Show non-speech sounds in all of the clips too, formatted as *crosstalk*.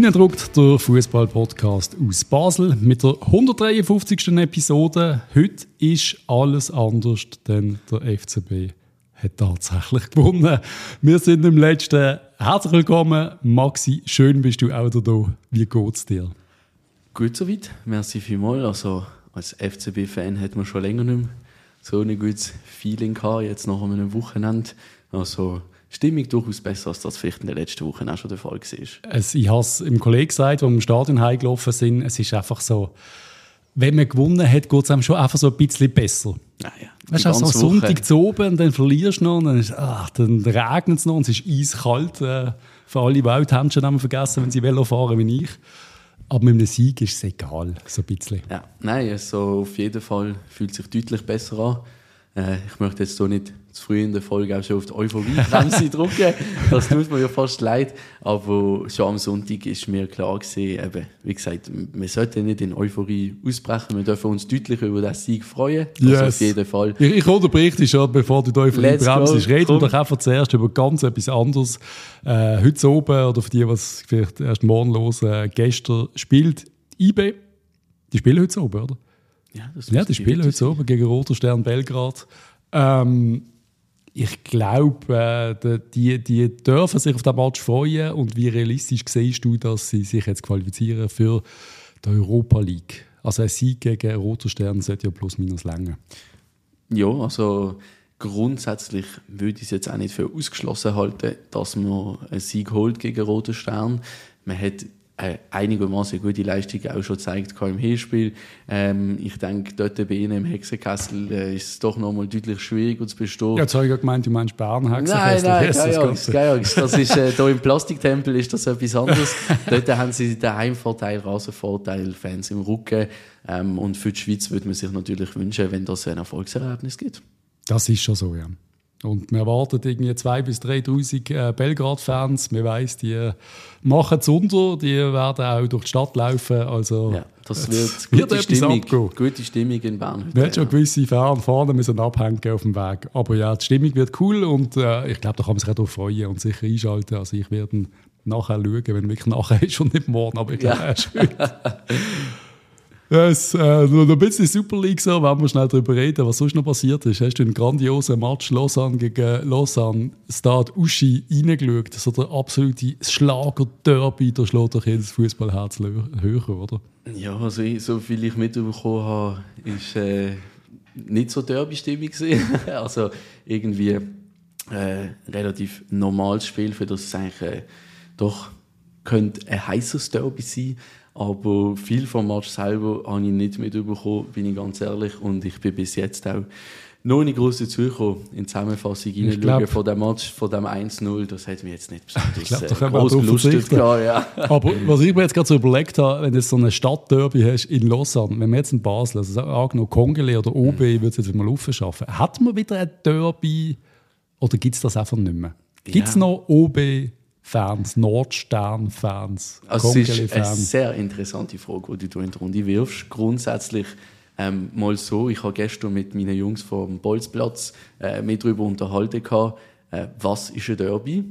Reindruckt der Fußball-Podcast aus Basel mit der 153. Episode. Heute ist alles anders, denn der FCB hat tatsächlich *laughs* gewonnen. Wir sind im letzten. Herzlich willkommen, Maxi. Schön bist du auch da. Wie geht's dir? Gut soweit. Merci vielmals. Also als FCB-Fan hat man schon länger nicht mehr so ein gutes Feeling gehabt. Jetzt nach einem Wochenende. Also Stimmung durchaus besser, als das vielleicht in den letzten Wochen auch schon der Fall war. Es, ich habe es im Kollegen gesagt, als wir im Stadion heimgelaufen sind, es ist einfach so, wenn man gewonnen hat, geht es einem schon einfach so ein bisschen besser. Ah, ja. Weißt du, so Sonntag zu oben, und dann verlierst du noch, und dann, ist, ach, dann regnet es noch, und es ist eiskalt. Äh, für alle Waldhändchen haben vergessen, wenn sie Velo fahren wie ich. Aber mit einem Sieg ist es egal, so ein bisschen. Ja, nein, also auf jeden Fall fühlt sich deutlich besser an. Äh, ich möchte jetzt hier nicht früh in der Folge auch schon auf die Euphorie-Bremse *laughs* drücken. Das tut mir ja fast leid. Aber schon am Sonntag ist mir klar gewesen, eben, wie gesagt, wir sollten nicht in Euphorie ausbrechen. Wir dürfen uns deutlich über den Sieg freuen. Yes. auf jeden Fall. Ich, ich unterbreche dich schon, bevor du die Euphorie-Bremse Reden wir doch einfach zuerst über ganz etwas anderes. Äh, heute oben, oder für die, was vielleicht erst morgen los, äh, gestern spielt IB. Die spielen heute oben, oder? Ja, das ja die spielen heute oben gegen Roter Stern Belgrad. Ähm, ich glaube, äh, die, die dürfen sich auf den Match freuen. Und wie realistisch siehst du, dass sie sich jetzt qualifizieren für die Europa League? Also ein Sieg gegen Roter Stern sollte ja plus minus länger. Ja, also grundsätzlich würde ich es jetzt auch nicht für ausgeschlossen halten, dass man einen Sieg holt gegen Roter Stern. Man hat äh, einigermaßen gute Leistung auch schon gezeigt im Hinspiel. Ähm, ich denke, dort bei Ihnen im Hexenkessel äh, ist es doch noch mal deutlich schwieriger zu bestehen. Ja, jetzt habe ich ja gemeint, du meinst Bern Hexenkessel. Nein, nein, keine Angst, keine Angst. Das ist, äh, *laughs* hier im Plastiktempel ist das etwas anderes. dort haben sie den Heimvorteil, Rasenvorteil, Fans im Rücken. Ähm, und für die Schweiz würde man sich natürlich wünschen, wenn das ein Erfolgserlebnis gibt. Das ist schon so, ja. Und wir erwarten irgendwie 2.000 bis 3.000 äh, Belgrad-Fans. Wir weiss, die äh, machen es unter, die werden auch durch die Stadt laufen. Also, ja, das wird, wird gute, Stimmung, gute Stimmung in Bern. Heute, wir ja. schon gewisse Fans vorne müssen abhängen auf dem Weg. Aber ja, die Stimmung wird cool und äh, ich glaube, da kann man sich auch darauf freuen und sicher einschalten. Also ich werde nachher schauen, wenn wirklich nachher ist und nicht morgen, aber ich glaube, ja. er ist heute. *laughs* Yes, äh, noch ein bisschen Super League so, wenn wir schnell darüber reden, was sonst noch passiert ist. Hast du einen grandiosen Match Lausanne gegen Lausanne Stade Uschi reingeschaut? So der absolute Schlager-Derby, der schlägt doch jedes Fußballherz höher, oder? Ja, also ich, so viel ich mitbekommen habe, ist äh, nicht so Derby-Stimmung *laughs* Also irgendwie äh, relativ normales Spiel, für das es eigentlich äh, doch könnte ein heißes Derby sein aber viel vom Match selber habe ich nicht mitbekommen, bin ich ganz ehrlich. Und ich bin bis jetzt auch noch nicht groß dazugekommen, in die Zusammenfassung hineinschauen von dem Match, von dem 1-0. Das hat mich jetzt nicht besonders glaub, äh, groß belustigt. Ja. *laughs* Aber was ich mir jetzt gerade so überlegt habe, wenn du so eine Stadtderby hast in Lausanne, wenn wir jetzt in Basel, also angenommen Kongele oder OB, mhm. würde es jetzt mal aufschaffen, hat man wieder ein Derby oder gibt es das einfach nicht mehr? Gibt es ja. noch OB Fans, Nordstern-Fans, also Es ist eine sehr interessante Frage, die du in die Runde wirfst. Grundsätzlich ähm, mal so, ich habe gestern mit meinen Jungs vom Bolzplatz äh, mit darüber unterhalten, gehabt, äh, was ist ein Derby?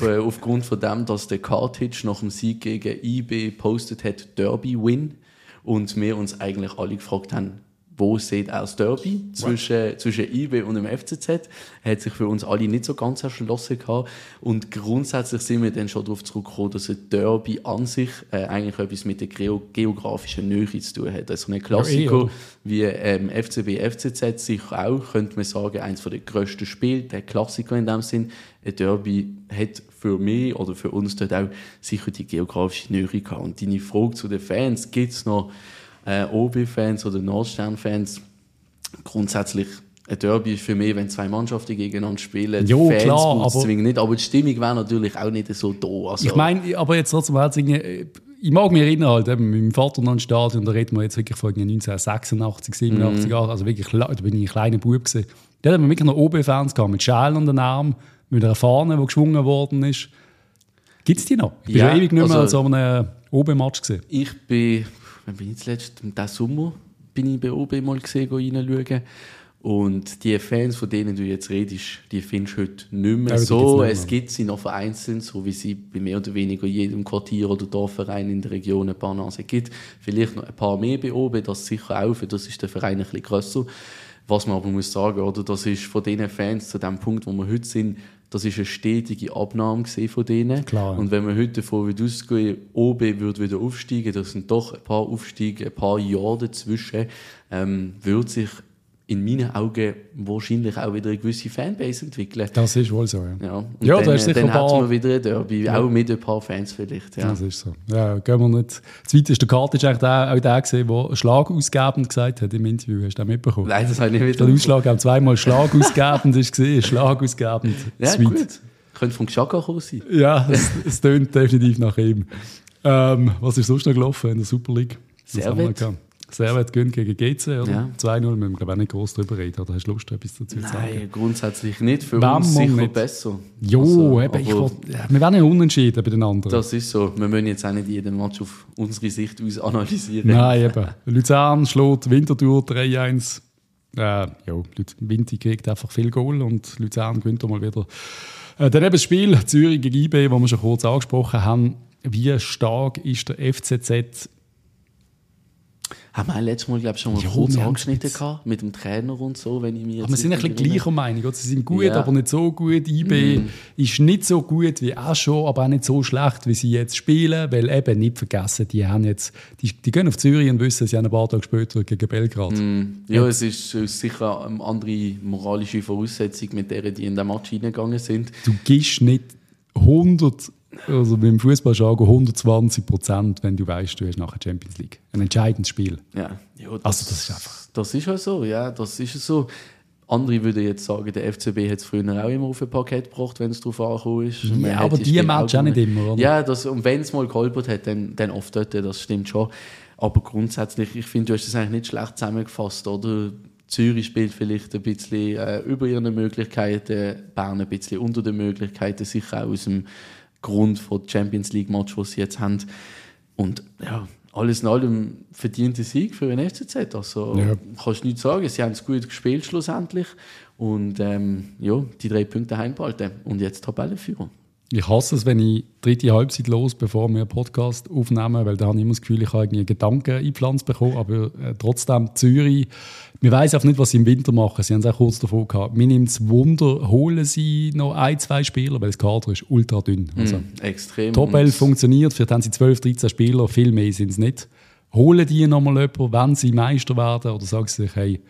Äh, aufgrund von dem, dass der Cartage nach dem Sieg gegen IB postet hat, Derby-Win. Und wir uns eigentlich alle gefragt haben, wo sieht aus Derby zwischen, zwischen IB und dem FCZ. Hat sich für uns alle nicht so ganz erschlossen gehabt. Und grundsätzlich sind wir dann schon darauf zurückgekommen, dass ein Derby an sich äh, eigentlich etwas mit der geografischen Nähe zu tun hat. Also ein Klassiker ja, wie ähm, FCB, FCZ sich auch, könnte man sagen, eines der grössten Spiele, der Klassiker in dem Sinn. Ein Derby hat für mich oder für uns dort auch sicher die geografische Nähe gehabt. Und deine Frage zu den Fans, gibt es noch äh, OB-Fans oder Nordstern-Fans grundsätzlich ein Derby ist für mich, wenn zwei Mannschaften gegeneinander spielen. Jo, Fans klar, aber zwingen nicht, aber die Stimmung wäre natürlich auch nicht so da. Also, ich meine, aber jetzt trotzdem ich mag mich erinnern, halt, eben, mit meinem Vater noch im Stadion, da reden wir jetzt wirklich von 1986, 87 mhm. Also wirklich, da bin ich ein kleiner Bub gewesen. Da hatten wir wirklich noch OB-Fans gehabt, mit Schalen an den Arm, mit einer Fahne, die geschwungen worden ist. Gibt es die noch? Ich bin ja, ewig nicht mehr also, an so einem OB-Match gesehen. Ich bin wann bin ich zuletzt? Diesen Sommer bin ich bei OB mal gesehen, reinschauen. Und die Fans, von denen du jetzt redest, die findest du heute nicht mehr ja, so. Es gibt sie noch vereinzelt, so wie sie bei mehr oder weniger jedem Quartier oder Dorfverein in der Region ein paar Nasen gibt. Vielleicht noch ein paar mehr bei oben, das sicher auch, für das ist der Verein ein bisschen grösser. Was man aber muss sagen, oder, das ist von diesen Fans zu dem Punkt, wo wir heute sind, das ist eine stetige Abnahme von denen. Klar. Und wenn wir heute davon ausgehen, OB würde wieder aufsteigen, das sind doch ein paar Aufstiege, ein paar Jahre dazwischen, ähm, wird sich in meinen Augen wahrscheinlich auch wieder eine gewisse Fanbase entwickeln. Das ist wohl so, ja. ja, und ja dann, da ist sicher dann hat man wieder ein Derby, ja. auch mit ein paar Fans vielleicht. Ja. Das ist so. Ja, gehen wir nicht. Zweitens, der Karte ist eigentlich der, auch der gesehen, der schlagausgebend gesagt hat im Interview. Hast du das mitbekommen? Nein, das habe ich nicht Der Ausschlag haben zweimal schlagausgebend ist gesehen, schlagausgebend. Ja, Sweet. gut. Könnte von Xhaka kommen sein. Ja, es, es tönt definitiv nach ihm. Ähm, was ist sonst noch gelaufen in der Super League? Servet. Servet gönnt gegen GC, oder? Ja. 2-0, wir müssen auch nicht groß darüber reden. Oder hast du Lust, etwas dazu zu sagen? Nein, grundsätzlich nicht. Für Wenn uns sicher nicht. besser. Jo, also, eben, ich will, wir werden ja unentschieden bei den anderen. Das ist so. Wir müssen jetzt auch nicht jeden Match auf unsere Sicht aus analysieren. Nein, eben. Luzern schlägt Winterthur 3-1. Äh, ja, Winter kriegt einfach viel Goal und Luzern gewinnt mal wieder. Äh, dann eben das Spiel Zürich gegen IB, das wir schon kurz angesprochen haben. Wie stark ist der FCZ haben wir letztes Mal, glaube ich, schon mal ja, kurz angeschnitten gehabt, mit dem Trainer und so, wenn ich mir Aber wir sind ein bisschen gleicher Meinung. Oder? Sie sind gut, ja. aber nicht so gut. IB mm. ist nicht so gut wie auch schon, aber auch nicht so schlecht, wie sie jetzt spielen, weil eben nicht vergessen, die haben jetzt, die, die gehen auf Zürich und wissen, sie haben ein paar Tage später gegen Belgrad. Mm. Ja, es ist, sicher eine andere moralische Voraussetzung, mit der die in den Match hineingegangen sind. Du gehst nicht 100 also beim Fußballjargon 120 Prozent, wenn du weißt, du hast nachher Champions League. Ein entscheidendes Spiel. Ja, ja das, also das ist einfach. Das ist ja so, ja, das ist so. Andere würden jetzt sagen, der FCB hat es früher auch immer auf ein Paket gebracht, wenn es darauf angekommen ist. Ja, aber die, Match auch nicht immer, oder? Ja, das, und wenn es mal geholpert hat, dann, dann oft dort, das stimmt schon. Aber grundsätzlich, ich finde, du hast das eigentlich nicht schlecht zusammengefasst, oder? Zürich spielt vielleicht ein bisschen äh, über ihre Möglichkeiten, Bern ein bisschen unter den Möglichkeiten, sicher auch aus dem Grund von Champions League Match, was sie jetzt haben. Und ja, alles in allem verdiente Sieg für den FCZ. Also ja. kannst du nicht sagen. Sie haben es gut gespielt schlussendlich und ähm, ja, die drei Punkte heimbehalten und jetzt Tabellenführer. Ich hasse es, wenn ich dritte Halbzeit los, bevor wir einen Podcast aufnehmen, weil da habe ich immer das Gefühl, ich habe irgendwie Gedanken eingepflanzt bekommen. Aber äh, trotzdem, Zürich, wir wissen auch nicht, was sie im Winter machen. Sie haben es auch kurz davor gehabt. Mir nimmt es Wunder, holen sie noch ein, zwei Spieler, weil das Kader ist ultra dünn. Mm, also, mm, extrem. Top 11 funktioniert, vielleicht haben sie 12, 13 Spieler, viel mehr sind es nicht. Holen die nochmal jemanden, wenn sie Meister werden, oder sagen sie sich, hey,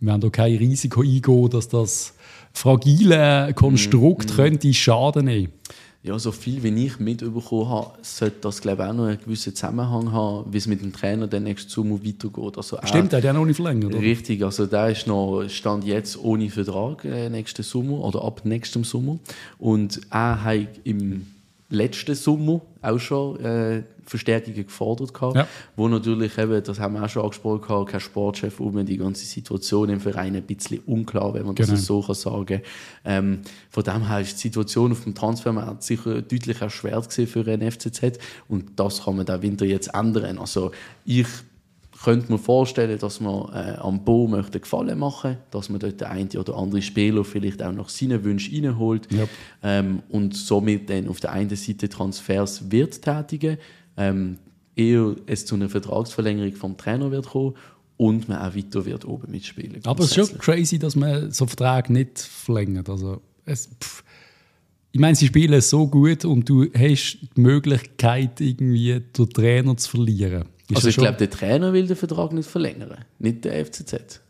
wir werden da kein Risiko eingehen, dass das fragile Konstrukt mm, mm. könnte Schaden nehmen ja, so viel wie ich mitbekommen habe, sollte das glaube ich, auch noch einen gewissen Zusammenhang haben, wie es mit dem Trainer dann nächstes Sommer weitergeht. Also Stimmt, der hat ja noch nicht verlängert, oder? Richtig, also der ist noch, stand jetzt ohne Vertrag äh, nächsten Sommer oder ab nächstem Sommer und er hat im letzten Sommer auch schon äh, Verstärkungen gefordert gehabt, ja. wo natürlich eben, das haben wir auch schon angesprochen, gehabt, kein Sportchef um die ganze Situation im Verein ein bisschen unklar, wenn man genau. das so kann sagen ähm, Von dem her ist die Situation auf dem Transfermarkt sicher deutlich erschwert für den FCZ und das kann man den Winter jetzt ändern. Also ich könnte mir vorstellen, dass man äh, am Bo möchte Gefallen machen dass man dort den einen oder anderen Spieler vielleicht auch nach seinen Wünschen reinholt yep. ähm, und somit dann auf der einen Seite Transfers wird tätigen, ähm, eher es zu einer Vertragsverlängerung vom Trainer wird kommen und man auch weiter wird oben mitspielen. Aber es ist schon crazy, dass man so Vertrag nicht verlängert. Also es, pff, ich meine, sie spielen so gut und du hast die Möglichkeit, irgendwie den Trainer zu verlieren. Ist also ich glaube, der Trainer will den Vertrag nicht verlängern, nicht der FCZ.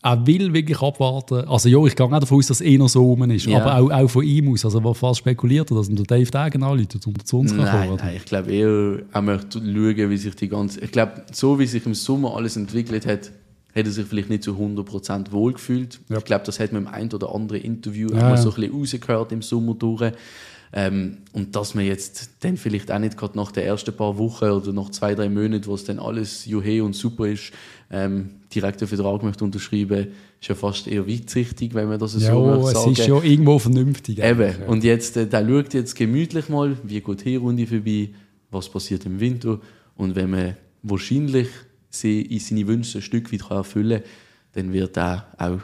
Er will wirklich abwarten. Also ja, ich gehe auch davon aus, dass es eher so rum ist. Ja. Aber auch, auch von ihm aus. Also was spekuliert er, dass der Dave Dagen anläutet und zu uns nein, kommen? Nein, ich glaube eher, er möchte schauen, wie sich die ganze... Ich glaube, so wie sich im Sommer alles entwickelt hat, hat er sich vielleicht nicht zu 100% wohlgefühlt. Ja. Ich glaube, das hat man im ein oder anderen Interview ja, auch mal so ein bisschen rausgehört im Sommer durch. Ähm, und dass man jetzt dann vielleicht auch nicht gerade nach den ersten paar Wochen oder nach zwei, drei Monaten, wo es dann alles juhe und super ist, ähm, direkt einen Vertrag möchte unterschreiben, ist ja fast eher weitsichtig, wenn man das so ja, möchte sagen. es ist ja irgendwo vernünftig. Eben. Ja. Und jetzt, äh, der schaut jetzt gemütlich mal, wie geht die Runde vorbei, was passiert im Winter und wenn man wahrscheinlich sie in seine Wünsche ein Stück weit erfüllen kann, dann wird er auch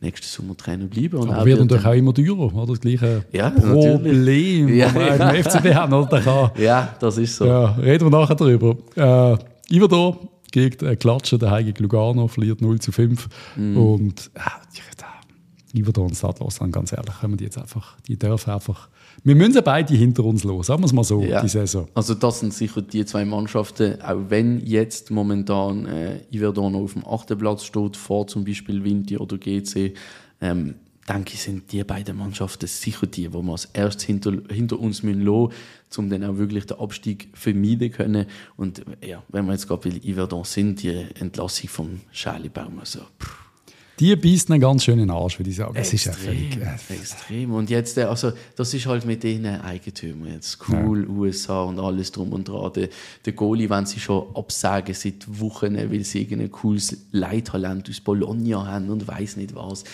nächsten Sommer Trainer bleiben. Und Aber wird natürlich auch immer teurer, oder? Das gleiche ja, Problem, ja, wir ja. im FCB haben, oder? Ja, das ist so. Ja, reden wir nachher darüber. Äh, Iverdor gegen äh, Klatschen, der gegen Lugano, verliert 0 zu 5. Mm. Und äh, Iverdor und Stadtlosan, ganz ehrlich, können wir die jetzt einfach, die dürfen einfach wir müssen beide hinter uns los, sagen wir es mal so, ja. die Saison. Also das sind sicher die zwei Mannschaften, auch wenn jetzt momentan äh, Iverdon auf dem achten Platz steht, vor zum Beispiel Vinti oder GC, ähm, denke ich, sind die beiden Mannschaften sicher die, wo wir als erstes hinter, hinter uns müssen lassen, um dann auch wirklich den Abstieg vermeiden können. Und ja, wenn wir jetzt gerade bei Iverdon sind, die Entlassung von Charlie Baum, also pff die beißt einen ganz schönen Arsch, würde ich sagen. Es ist ja völlig, äh, extrem. Und jetzt, äh, also, das ist halt mit den Eigentümern jetzt cool, ja. USA und alles drum und dran. Der, der Goalie, wenn sie schon absagen seit Wochen, weil sie irgendein cooles Leittalent aus Bologna haben und weiß nicht was.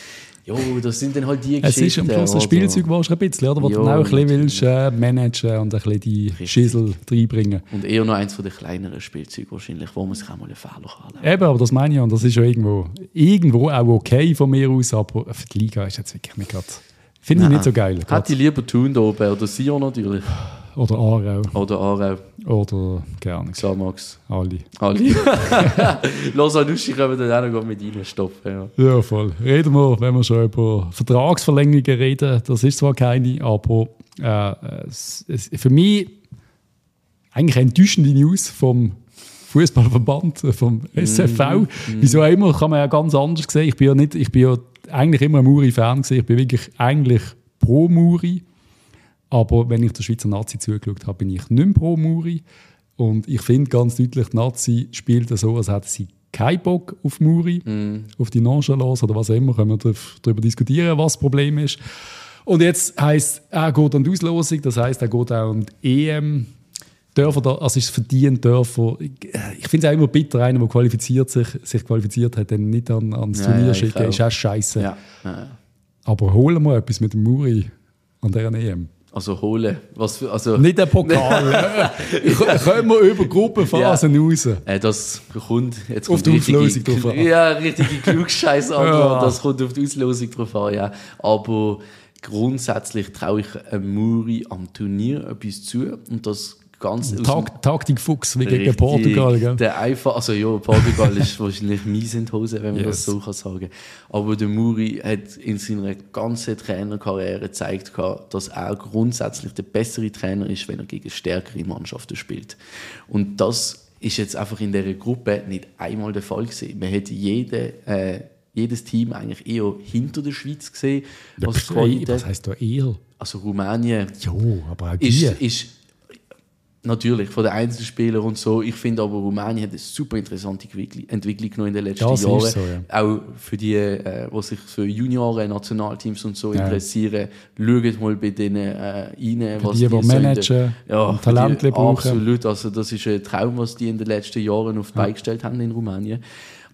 Jo, das sind dann halt die Geschichten. Es ist am Schluss ein Spielzeug, das ein bisschen, oder? Wo jo, du auch ein bisschen willst, äh, managen und ein bisschen die Richtig. Schissel reinbringen. Und eher noch eins von den kleineren Spielzeugen wahrscheinlich, wo man sich auch mal einen Fehler kann. Eben, aber das meine ich und das ist ja irgendwo, irgendwo auch okay von mir aus, aber für die Liga ist jetzt wirklich nicht gerade... Finde ich nicht so geil. Hätte ich lieber tun da oben, oder Sion natürlich. Oder Aarau. Oder Aarau. Oder gerne. Xamax. Ali. Ali. Los Anuschi können wir dann auch noch mit reinstopfen. Ja. ja, voll. Reden wir, wenn wir schon über Vertragsverlängerungen reden. Das ist zwar keine, aber äh, es, es, für mich eigentlich enttäuschende News vom Fußballverband, vom SFV. Mm, mm. Wieso auch immer, kann man ja ganz anders sehen. Ich bin ja, nicht, ich bin ja eigentlich immer ein Muri-Fan. Ich bin wirklich eigentlich pro Muri. Aber wenn ich der Schweizer Nazi zugeschaut habe, bin ich nicht mehr pro Muri. Und ich finde ganz deutlich, die Nazi spielt so, als hätte sie keinen Bock auf Muri, mm. auf die Nonchalance oder was auch immer. Können wir darüber diskutieren, was das Problem ist. Und jetzt heisst er geht an die Auslosung, das heisst, er geht auch an die EM. Dörfer da, also ist verdient, Dörfer. Ich finde es auch immer bitter, einer, der qualifiziert sich, sich qualifiziert hat, dann nicht an, ans ja, Turnier ja, schicken, ist auch scheiße. Ja. Ja. Aber holen wir etwas mit dem Muri an dieser EM. Also holen. Was für, also Nicht der Pokal. *laughs* Kommen wir über Gruppenphasen ja. raus. Äh, das kommt jetzt auf die Auslosung drauf an. Ja, richtige Klugscheiß *laughs* ja. Das kommt auf die Auslosung drauf an, ja. Aber grundsätzlich traue ich einem Muri am Turnier etwas zu. Und das ganz Tag, Taktik Fuchs wie gegen Portugal. Gell? Der einfach, also ja, Portugal *laughs* ist wahrscheinlich mies in die Hose, wenn man yes. das so kann sagen Aber der Muri hat in seiner ganzen Trainerkarriere gezeigt, dass er grundsätzlich der bessere Trainer ist, wenn er gegen stärkere Mannschaften spielt. Und das ist jetzt einfach in dieser Gruppe nicht einmal der Fall gewesen. Man hätte jede äh, jedes Team eigentlich eher hinter der Schweiz gesehen. Was, was heißt da eher? Also Rumänien jo, aber auch ist, ist Natürlich, von den Einzelspielern und so. Ich finde aber, Rumänien hat eine super interessante Entwicklung noch in den letzten das Jahren. So, ja. Auch für die, äh, die sich für Junioren, Nationalteams und so ja. interessieren, schaut mal bei denen äh, rein. Für was die, die, die managen ja, und Talente brauchen. Absolut, also das ist ein Traum, was die in den letzten Jahren auf die ja. Gestellt haben in Rumänien.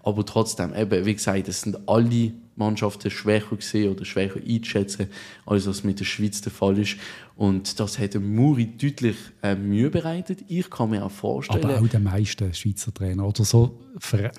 Aber trotzdem, eben, wie gesagt, es sind alle Mannschaften schwächer gesehen oder schwächer einzuschätzen, als was mit der Schweiz der Fall ist. Und das hat Muri deutlich äh, Mühe bereitet. Ich kann mir auch vorstellen. Aber auch der meisten Schweizer Trainer oder so. Ja,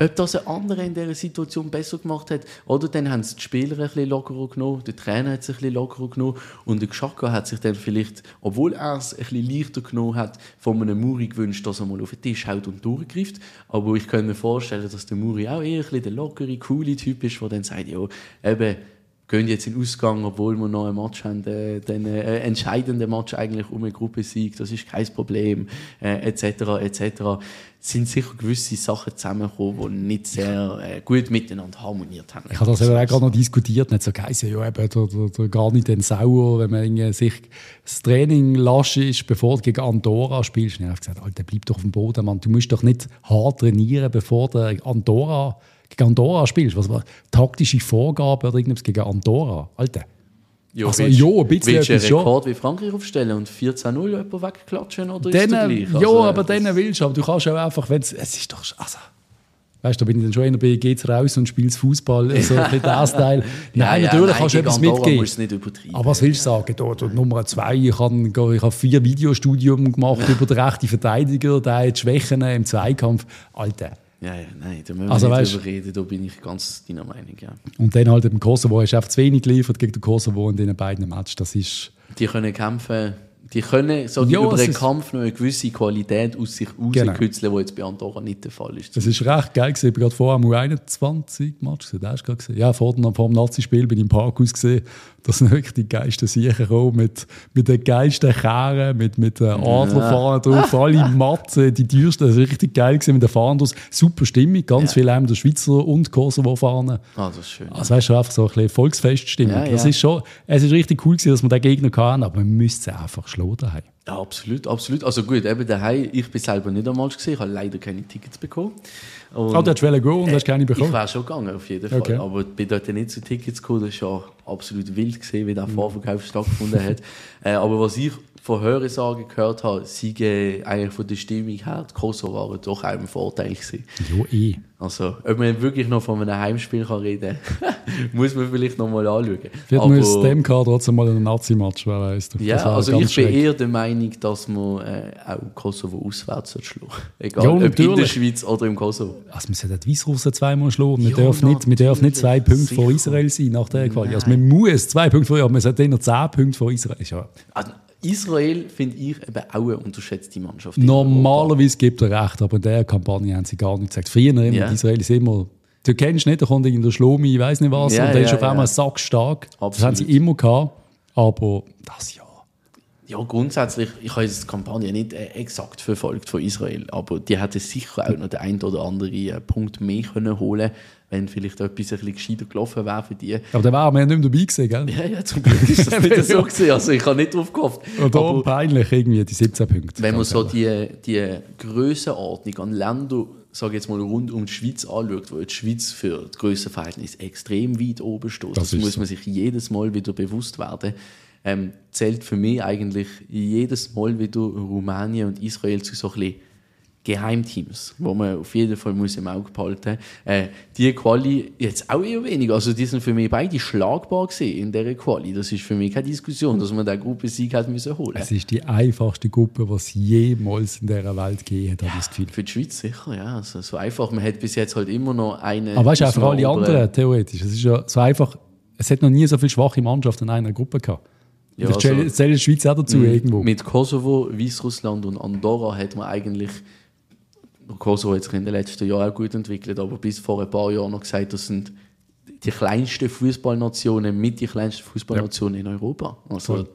ob das ein anderer in dieser Situation besser gemacht hat. Oder dann haben sie die Spieler ein bisschen lockerer genommen, der Trainer hat sich ein bisschen lockerer genommen und der Geschaka hat sich dann vielleicht, obwohl er es ein bisschen leichter genommen hat, von einem Muri gewünscht, dass er mal auf den Tisch haut und durchgreift. Aber ich kann mir vorstellen, dass der Muri auch eher ein bisschen der lockere, coole Typ ist, der dann sagt, ja, eben, gehen jetzt in Ausgang, obwohl wir noch ein Match haben, äh, den äh, entscheidenden Match eigentlich um eine Gruppe Sieg, das ist kein Problem, äh, etc., etc., sind sicher gewisse Sachen zusammengekommen, die nicht sehr äh, gut miteinander harmoniert haben. Ich habe das eben auch gerade noch diskutiert, nicht so geheißen, ja, eben, der, der, der gar nicht den sauer, wenn man sich das Training lasch ist, bevor du gegen Andorra spielst. Und ich habe gesagt, Alter, bleib doch auf dem Boden, Mann. Du musst doch nicht hart trainieren, bevor du Andorra gegen Andorra spielst. Was war taktische Vorgabe oder irgendwas gegen Andorra? Alter. Jo, also, willst, jo, ein bisschen willst du einen Rekord wie Frankreich aufstellen und 14-0 jemanden wegklatschen oder ist das gleich? Also, ja, aber dann willst du, aber du kannst auch einfach, wenn es ist doch, also, Weißt du, da bin ich dann schon einer bei geht's raus und spielst Fußball, *laughs* so ein bisschen das Teil. Nein, ja, natürlich ja, kannst du etwas mitgeben. Aber was willst du sagen? Da, da, Nummer zwei, ich habe ich hab vier Videostudium gemacht *laughs* über den rechten Verteidiger, der hat Schwächen im Zweikampf. Alter, Ja, ja, nein, da müssen wir also, nicht weißt, drüber reden, da bin ich ganz deiner Meinung, ja. Und dann halt im Kosovo hast du einfach zu wenig geliefert gegen den Kosovo in diesen beiden Matches, das ist... Die können kämpfen die können so ja, über den Kampf noch eine gewisse Qualität aus sich rauskitzeln, genau. die jetzt bei Andorra nicht der Fall ist. Das ist recht geil gewesen. Ich habe gerade vor am U21 Match gesehen. hast du gesehen. Ja, vor dem, vor dem Nazi-Spiel bin ich im Parkhaus gesehen. Das sind wirklich die geilsten Siechen gekommen, mit, mit den geilsten Kehren, mit, mit den Adlerfahnen drauf, *laughs* alle Matzen, die teuersten. Das war richtig geil gewesen mit den Fahnen draus. Super Stimmung, ganz ja. viele haben der Schweizer und Kosovo-Fahnen. Ah, das ist schön. Also weißt du, einfach so ein bisschen Volksfeststimmung. Ja, das ist schon, es ist richtig cool gewesen, dass wir den Gegner hatten, aber man müsste es einfach schlagen daheim. Ja, absolut, absolut. Also gut, eben daheim, ich bin selber nicht einmal gesehen, ich habe leider keine Tickets bekommen. Und, oh, du hast gehen und hast keine bekommen? Ich wäre schon gegangen, auf jeden Fall. Okay. Aber ich bin dort nicht zu Tickets gekommen, das war absolut wild, gesehen, wie der mhm. Vorverkauf stattgefunden hat. *laughs* äh, aber was ich von Hörensagen gehört habe, sie eigentlich von der Stimmung her, die Kosovo waren doch ein Vorteil gewesen. Jo, eh. Also, ob man wirklich noch von einem Heimspiel kann reden kann, *laughs* muss man vielleicht noch mal anschauen. Wird man aus dem Kader trotzdem mal einen Nazi-Match, wer weiß. Ja, also ich bin eher der Meinung, dass man äh, auch Kosovo auswärts schlagen *laughs* Egal, ja, ob in der Schweiz oder im Kosovo. Also wir sollten die Weißrussen zweimal schlagen. Wir, ja, dürfen nicht, wir dürfen nicht zwei Punkte sicher. vor Israel sein nach der Quali. Also man muss zwei Punkte vor, aber man sollte eher zehn Punkte vor Israel. Ja. Also, Israel finde ich eben auch eine unterschätzte Mannschaft. Normalerweise gibt er recht, aber in dieser Kampagne haben sie gar nicht gesagt. Früher immer, yeah. Israel ist immer, du kennst nicht, da kommt in der Schlomi, ich weiß nicht was, yeah, und der yeah, ist auf einmal sackstark. Absolut. Das haben sie immer gehabt, aber das ja. Ja, grundsätzlich, ich habe die Kampagne nicht äh, exakt verfolgt von Israel, aber die hätte sicher auch noch den einen oder anderen äh, Punkt mehr können holen wenn vielleicht etwas ein bisschen gescheiter gelaufen wäre für die. Aber dann wären wir ja nicht mehr dabei gewesen, gell? Ja, ja, zum Glück ist das *laughs* nicht so gewesen. Also ich habe nicht drauf gehofft. Und aber peinlich irgendwie, die 17 Punkte. Wenn man so die, die Grössenordnung an Ländern, sage jetzt mal, rund um die Schweiz anschaut, wo die Schweiz für die Grössenverhältnis extrem weit oben steht, das, das muss man sich jedes Mal wieder bewusst werden, ähm, zählt für mich eigentlich jedes Mal wieder Rumänien und Israel zu so ein bisschen Geheimteams, wo man auf jeden Fall muss im Auge behalten äh, Die Quali jetzt auch eher weniger. Also die sind für mich beide schlagbar gesehen in dieser Quali. Das ist für mich keine Diskussion, dass man der Gruppe Sieg hat müssen holen. Es ist die einfachste Gruppe, die es jemals in dieser Welt gegeben hat, ja, das Gefühl. Für die Schweiz sicher, ja. Also so einfach. Man hat bis jetzt halt immer noch eine. Aber weißt du, auch für alle anderen theoretisch. Es ist ja so einfach. Es hat noch nie so viele schwache Mannschaften in einer Gruppe gehabt. Ja, also, zählt die Schweiz auch dazu irgendwo. Mit Kosovo, Weißrussland und Andorra hat man eigentlich Kosovo hat sich in den letzten Jahren auch gut entwickelt, aber bis vor ein paar Jahren noch gesagt, das sind die kleinsten Fußballnationen mit die kleinsten Fußballnationen ja. in Europa. Also cool.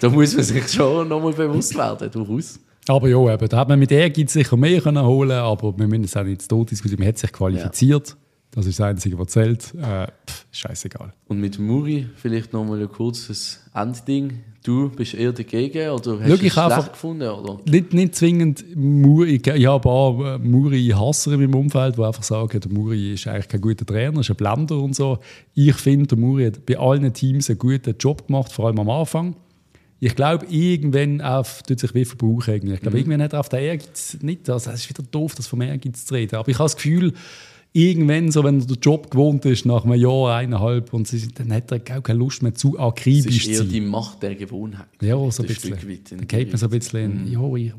da muss man sich schon nochmal bewusst werden, durchaus. Aber ja, eben, da hat man mit Ehrgeiz sicher mehr können holen aber wir müssen es auch nicht zu tot diskutieren. Man hat sich qualifiziert. Ja. Das ist das Einzige, was zählt. Äh, pff, scheißegal. Und mit Muri vielleicht nochmal ein kurzes Endding. Du bist eher dagegen oder hast du es schlecht gefunden? Oder? Nicht, nicht zwingend Muri. Ich habe auch äh, Muri-Hasser in meinem Umfeld, die einfach sagen, der Muri ist eigentlich kein guter Trainer, ist ein Blender und so. Ich finde, der Muri hat bei allen Teams einen guten Job gemacht, vor allem am Anfang. Ich glaube, irgendwann auf, tut sich wie verbrauchen. Ich glaube, mhm. irgendwann hat er auf den Ehrgeiz nicht. Also, es ist wieder doof, das vom Ehrgeiz zu reden. Aber ich habe das Gefühl, irgendwann, so, wenn er den Job gewohnt ist, nach einem Jahr, eineinhalb, und sie, dann hat er auch keine Lust mehr zu akribisch zu sein. Das ist eher die Macht der Gewohnheit. Ja, so ein bisschen. Da geht man so ein bisschen mhm. ja, ich,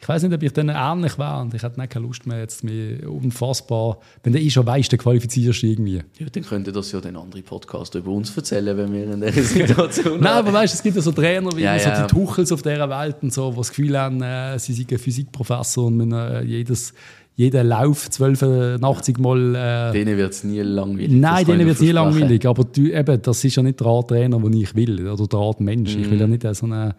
ich weiß nicht, ob ich dann ähnlich wäre und ich hätte nicht keine Lust mehr, jetzt mir unfassbar, wenn du eh schon weißt, dann qualifizierst du irgendwie. Ja, dann könnte das ja den anderen Podcast über uns erzählen, wenn wir in dieser *laughs* Situation Nein, aber weißt du, es gibt ja so Trainer wie ja, so ja. die Tuchels auf dieser Welt und so, die das Gefühl haben, äh, sie sind ein Physikprofessor und müssen äh, jedes jeder Lauf 1280 Mal. Äh, denen wird es nie langweilig. Nein, denen wird es nie langweilig. Aber du, eben, das ist ja nicht der Art Trainer, den ich will. Oder der Art Mensch. Mm. Ich will ja nicht so einen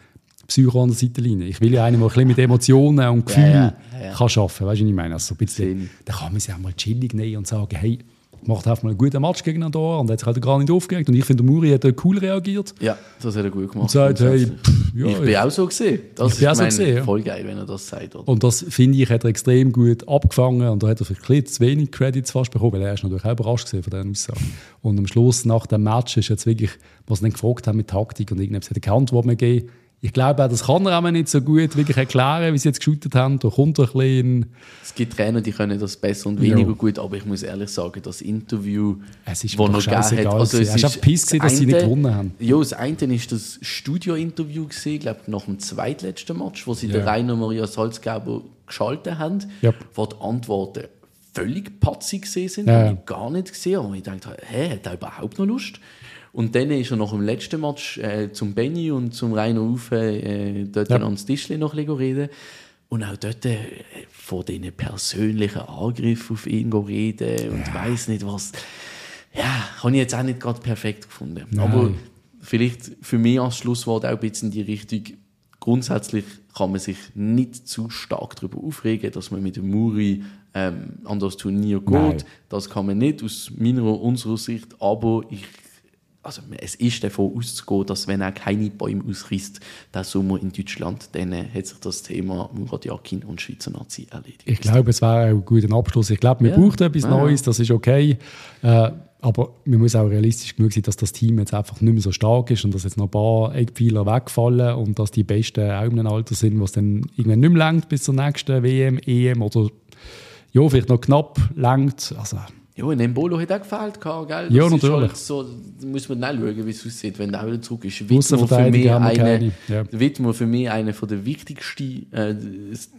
Psycho an der Seitenlinie. Ich will ja einen, der ein bisschen mit Emotionen und Gefühlen ja, ja, ja. kann arbeiten kann. Weißt du, was ich meine? Also ein bisschen, da kann man sich auch mal chillig nehmen und sagen, hey, macht einfach mal einen guten Match gegen Andorra und hat sich halt gar nicht aufgeregt. Und ich finde, Muri hat cool reagiert. Ja, das hat er gut gemacht. Und sagt, hey, pff, ja, ich bin auch so gesehen. Das ich bin auch so gesehen, voll geil, wenn er das sagt. Oder? Und das, finde ich, hat er extrem gut abgefangen und da hat er vielleicht zu wenig Credits fast bekommen, weil er ist natürlich auch überrascht von diesen Aussagen. Und am Schluss, nach dem Match, ist jetzt wirklich, was sie dann gefragt haben mit Taktik und irgendetwas hat er keine Antwort mehr gegeben ich glaube auch, das kann er auch nicht so gut wirklich erklären, wie sie jetzt geschootet haben. Da kommt ein bisschen... Es gibt Trainer, die können das besser und weniger ja. gut, aber ich muss ehrlich sagen, das Interview, es ist wo noch gegeben hat... Also es ist Piss gewesen, dass sie nicht gewonnen haben. Ja, das eine ist das Studio-Interview gewesen, glaube nach dem zweitletzten Match, wo sie ja. den Rainer Maria Salzgeber geschaltet haben, ja. wo die Antworten völlig patzig gesehen sind, ja. ich gar nicht gesehen. Und ich dachte, hä, hat er überhaupt noch Lust? Und dann ist er noch im letzten Match äh, zum Benny und zum Rainer Ufe äh, dort ja. ans Tischchen noch reden. Und auch dort äh, von diesen persönlichen Angriffen auf ihn reden und ja. weiß nicht was. Ja, habe ich jetzt auch nicht gerade perfekt gefunden. Nein. Aber vielleicht für mich als Schlusswort auch ein bisschen in die Richtung, grundsätzlich kann man sich nicht zu stark darüber aufregen, dass man mit dem Muri ähm, an das Turnier geht. Nein. Das kann man nicht aus meiner, unserer Sicht, aber ich also es ist davon auszugehen, dass wenn er keine Bäume ausreißt, der Sommer in Deutschland, dann hat sich das Thema Murat Yakin und Schweizer Nazi erledigt. Ich glaube, es wäre ein guter Abschluss. Ich glaube, man ja. braucht etwas ja. Neues, das ist okay. Äh, aber man muss auch realistisch genug sein, dass das Team jetzt einfach nicht mehr so stark ist und dass jetzt noch ein paar Eckpfeiler wegfallen und dass die Besten auch in einem Alter sind, was dann irgendwann nicht mehr langt bis zur nächsten WM, EM oder ja, vielleicht noch knapp langt. Also, ja, ein Embolo hat auch gefällt, gell? Das ja, natürlich. Halt so, da muss man dann schauen, wie es aussieht, wenn der wieder zurück ist. Wittmer für mich eine, ja. Wittmer für mich einer der wichtigsten, äh,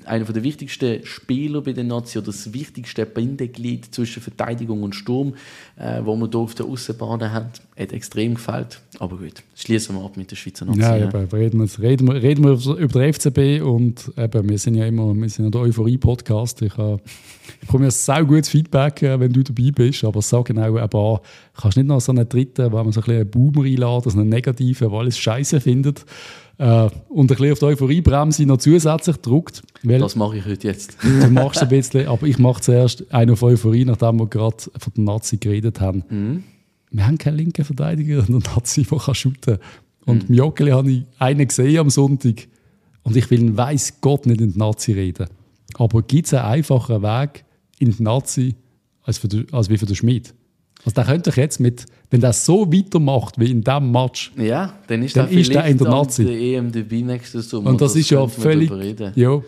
einer der wichtigsten Spieler bei den Nazi oder das wichtigste Bindeglied zwischen Verteidigung und Sturm, äh, wo wir hier auf der Außenbahn haben. Hat extrem gefällt. Aber gut, schließen wir ab mit der Schweizer Nazi. Ja. Eben, reden, wir, reden, wir, reden wir über den FCB und eben, wir sind ja immer wir sind ja der Euphorie-Podcast. Ich, äh, ich bekomme ja sehr gutes Feedback, äh, wenn du dabei bist, aber sag genau, aber kannst nicht noch so einen dritten, wo man so ein bisschen einen Boomer einladen, so einen negativen, der alles scheiße findet äh, und ein bisschen auf die Euphorie-Bremse noch zusätzlich druckt. das mache ich heute jetzt. du machst ein bisschen, aber ich mache zuerst einen auf Euphorie, nachdem wir gerade von den Nazi geredet haben. Mhm wir haben keinen linken Verteidiger, der Nazi, der kann shooten Und mhm. Joggeli habe ich einen gesehen am Sonntag. Und ich will, weiß Gott, nicht in die Nazi reden. Aber gibt es einen einfacheren Weg in die Nazi als, für die, als wie für den Schmied? Also der könnte ich jetzt mit, wenn der so weitermacht wie in diesem Match, ja, dann ist, dann ist der in der Nazi. Der EM dabei nächstes Sommer. Und das, das ist ja völlig, ja,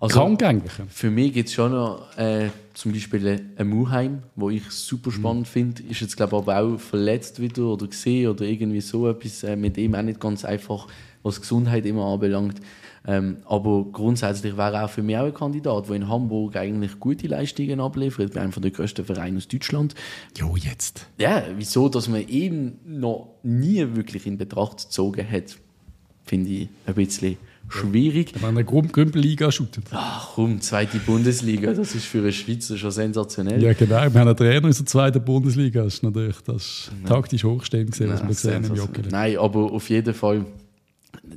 also, krank eigentlich. Für mich gibt es schon noch äh, zum Beispiel ein Muheim, wo ich super spannend mhm. finde. Ist jetzt glaube ich aber auch verletzt wieder oder gesehen oder irgendwie so etwas. Äh, mit ihm auch nicht ganz einfach, was Gesundheit immer anbelangt. Ähm, aber grundsätzlich wäre er auch für mich auch ein Kandidat, der in Hamburg eigentlich gute Leistungen abliefert, bei einem der größten Vereine aus Deutschland. Jo, jetzt. Ja, wieso, dass man ihn noch nie wirklich in Betracht gezogen hat, finde ich ein bisschen schwierig. Wenn man eine Grümpelliga shootet. Ach komm, zweite Bundesliga, das ist für eine Schweizer schon sensationell. Ja, genau. Wir haben einen Trainer in der zweiten Bundesliga. Das ist natürlich das ist taktisch hochstehend gesehen, was wir gesehen im Joggeli. Nein, aber auf jeden Fall,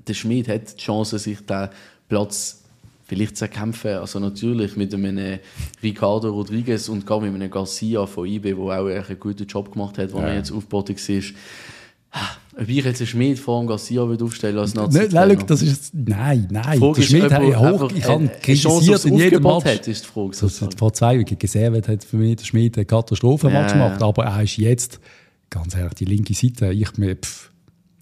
der Schmied hat die Chance, sich den Platz vielleicht zu kämpfen. Also natürlich mit einem Ricardo Rodriguez und gar mit einem Garcia von IB, der auch einen guten Job gemacht hat, wo ja. er jetzt aufgebaut war ob ich jetzt einen Schmied vor dem Garcia aufstellen als nazi nein, das ist, nein, nein. Der Schmied hat hoch, ich habe kritisiert in jedem Match. Hat, ist die Frage, das hat vor zwei Wochen gesehen hat für mich der Schmied eine Katastrophenmatch ja, gemacht, aber er ist jetzt, ganz ehrlich, die linke Seite, ich mir, pff,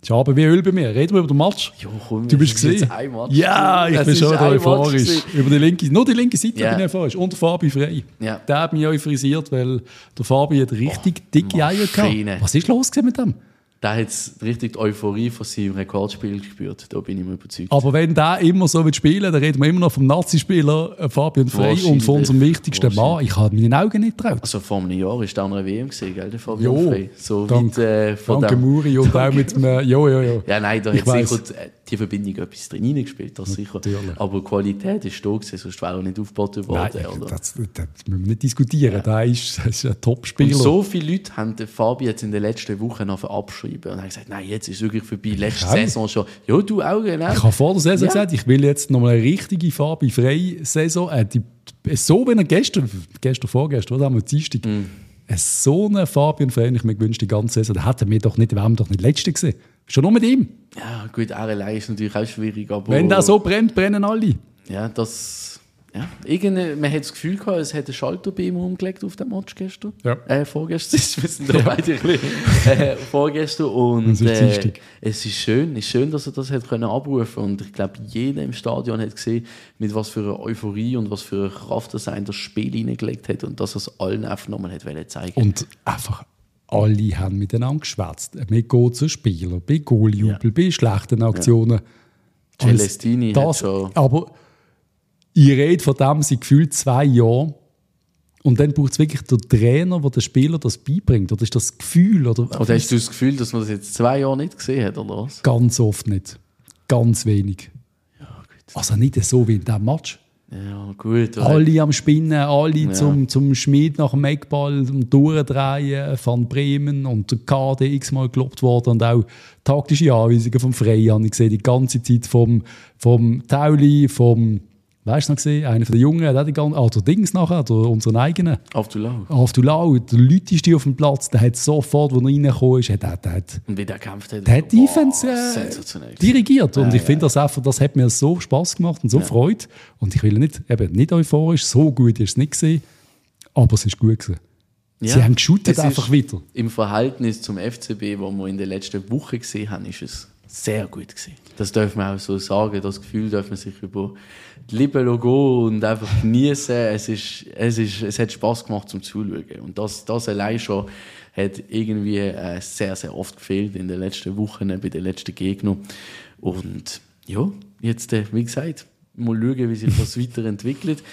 Schaben wie Öl bei mir. Reden wir über den Match. Jo, komm, du bist gesehen. Ja, ich das bin schon euphorisch. Über die linke, nur die linke Seite yeah. bin ich euphorisch. Und Fabi frei. Yeah. Der hat mich euphorisiert, weil der Fabi hat richtig oh, dicke Eier gehabt. Was ist los mit dem? Der hat richtig die Euphorie von seinem Rekordspiel gespürt. Da bin ich mir überzeugt. Aber wenn der immer so will spielen dann reden wir immer noch vom Nazi-Spieler äh, Fabian Frey und von unserem wichtigsten Mann. Ich habe meine Augen nicht getraut. Also vor einem Jahr war der an einer WM, gewesen, gell, der Fabian jo, Frey. So dank, weit, äh, von danke Muri und auch mit dem... Jo, jo, jo. Ja, nein, da ich hat sicher die Verbindung etwas drin gespielt, das sicher. Natürlich. Aber die Qualität ist da gewesen, sonst wäre er nicht aufgebaut worden. Nein? Das, das, müssen wir nicht diskutieren. Ja. Der ist, ist ein Top-Spieler. Und so viele Leute haben den Fabi jetzt in den letzten Wochen noch abschreiben und haben gesagt, nein, jetzt ist es wirklich vorbei. Letzte Saison schon. Ja, du auch, genau. Ich habe vor der Saison ja. gesagt, ich will jetzt noch mal eine richtige Fabi frei Saison. Äh, die, so wie er gestern, gestern vorgestern, oder wir Dienstag, mm. So einen Fabian Frey, ich mir gewünscht die ganze Saison, da hätten wir doch nicht, wir haben doch nicht Letzte gesehen. Schon nur mit ihm. Ja, gut, allein ist natürlich auch schwierig. Aber Wenn der so brennt, brennen alle. Ja, das. Ja, irgendwie, man hat das Gefühl gehabt, es hätte ein Schalter bei ihm umgelegt auf dem Match gestern. Ja. Äh, vorgestern. Wir sind da ja. beide ein bisschen, äh, vorgestern. Und äh, es ist schön, ist schön, dass er das hat können abrufen Und ich glaube, jeder im Stadion hat gesehen, mit was für einer Euphorie und was für eine Kraft er sein das Spiel hineingelegt hat und dass er es allen einfach nochmal hat zeigen Und einfach alle haben miteinander geschwätzt. Gehen zu Spielern, bei Goaljubel, ja. bei schlechten Aktionen. Ja. Celestini das, schon... Aber ich rede von dem seit gefühlt zwei Jahren. Und dann braucht es wirklich den Trainer, der den Spieler das beibringt. Oder ist das Gefühl? Oder, oder hast du das Gefühl, dass man das jetzt zwei Jahre nicht gesehen hat, oder was? Ganz oft nicht. Ganz wenig. Ja, also nicht so wie in diesem Match. Ja, gut. Alle am Spinnen, alle ja. zum, zum Schmied nach dem Eckball durchdrehen von Bremen und der KD x-mal gelobt worden und auch taktische Anweisungen vom Frey habe ich gesehen, die ganze Zeit vom, vom Tauli, vom Weißt du noch gesehen? Einer von den Jungen, der hat die ganze, ah, der Dings nachher, der, unseren eigenen. Aftulau. Aftulau, der Leute auf dem Platz, der hat sofort, als er reingekommen ist, hat, hat, hat, Und wie der kämpft hat. Der hat Defense äh, dirigiert. Und ja, ich finde das einfach, das hat mir so Spass gemacht und so ja. Freude. Und ich will nicht, eben nicht euphorisch, so gut ist es nicht gesehen, aber es ist gut gewesen. Ja, Sie haben geschootet einfach wieder. Im Verhältnis zum FCB, wo wir in der letzten Woche gesehen haben, ist es sehr gut gewesen. Das darf man auch so sagen. Das Gefühl darf man sich über Liebe gehen und einfach genießen. Es, ist, es, ist, es hat Spaß gemacht zum Zuschauen. Und das, das allein schon hat irgendwie äh, sehr, sehr oft gefehlt in den letzten Wochen, bei den letzten Gegnern. Und ja, jetzt, äh, wie gesagt, mal schauen, wie sich das *laughs* weiterentwickelt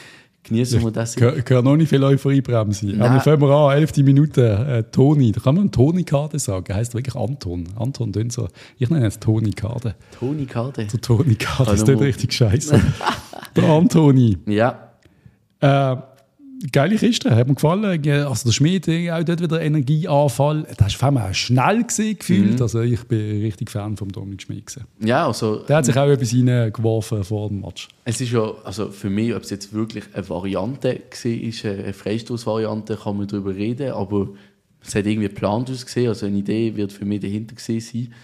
genießen wir das. Ich kann noch nicht viel Euphoriebremse. Nein. Aber fangen wir an, 11. Minute, äh, Toni. Da kann man Toni-Karte sagen. Heißt wirklich Anton. Anton Dünser. Ich nenne es Toni-Karte. Toni-Karte? Der Toni-Karte, das ist richtig scheiße. *laughs* der Antoni. Ja. Äh, geile Kiste, hat mir gefallen. Also der Schmied, auch dort wieder Energieanfall. Das war auch schnell gefühlt. Mhm. Also ich bin richtig Fan vom Dominik Schmied. Gewesen. Ja, also... Der hat sich auch etwas reingeworfen vor dem Match. Es ist ja, also für mich, ob es jetzt wirklich eine Variante war, eine Freistoßvariante, kann man darüber reden, aber es hat irgendwie geplant ausgesehen, also eine Idee wird für mich dahinter gesehen sein.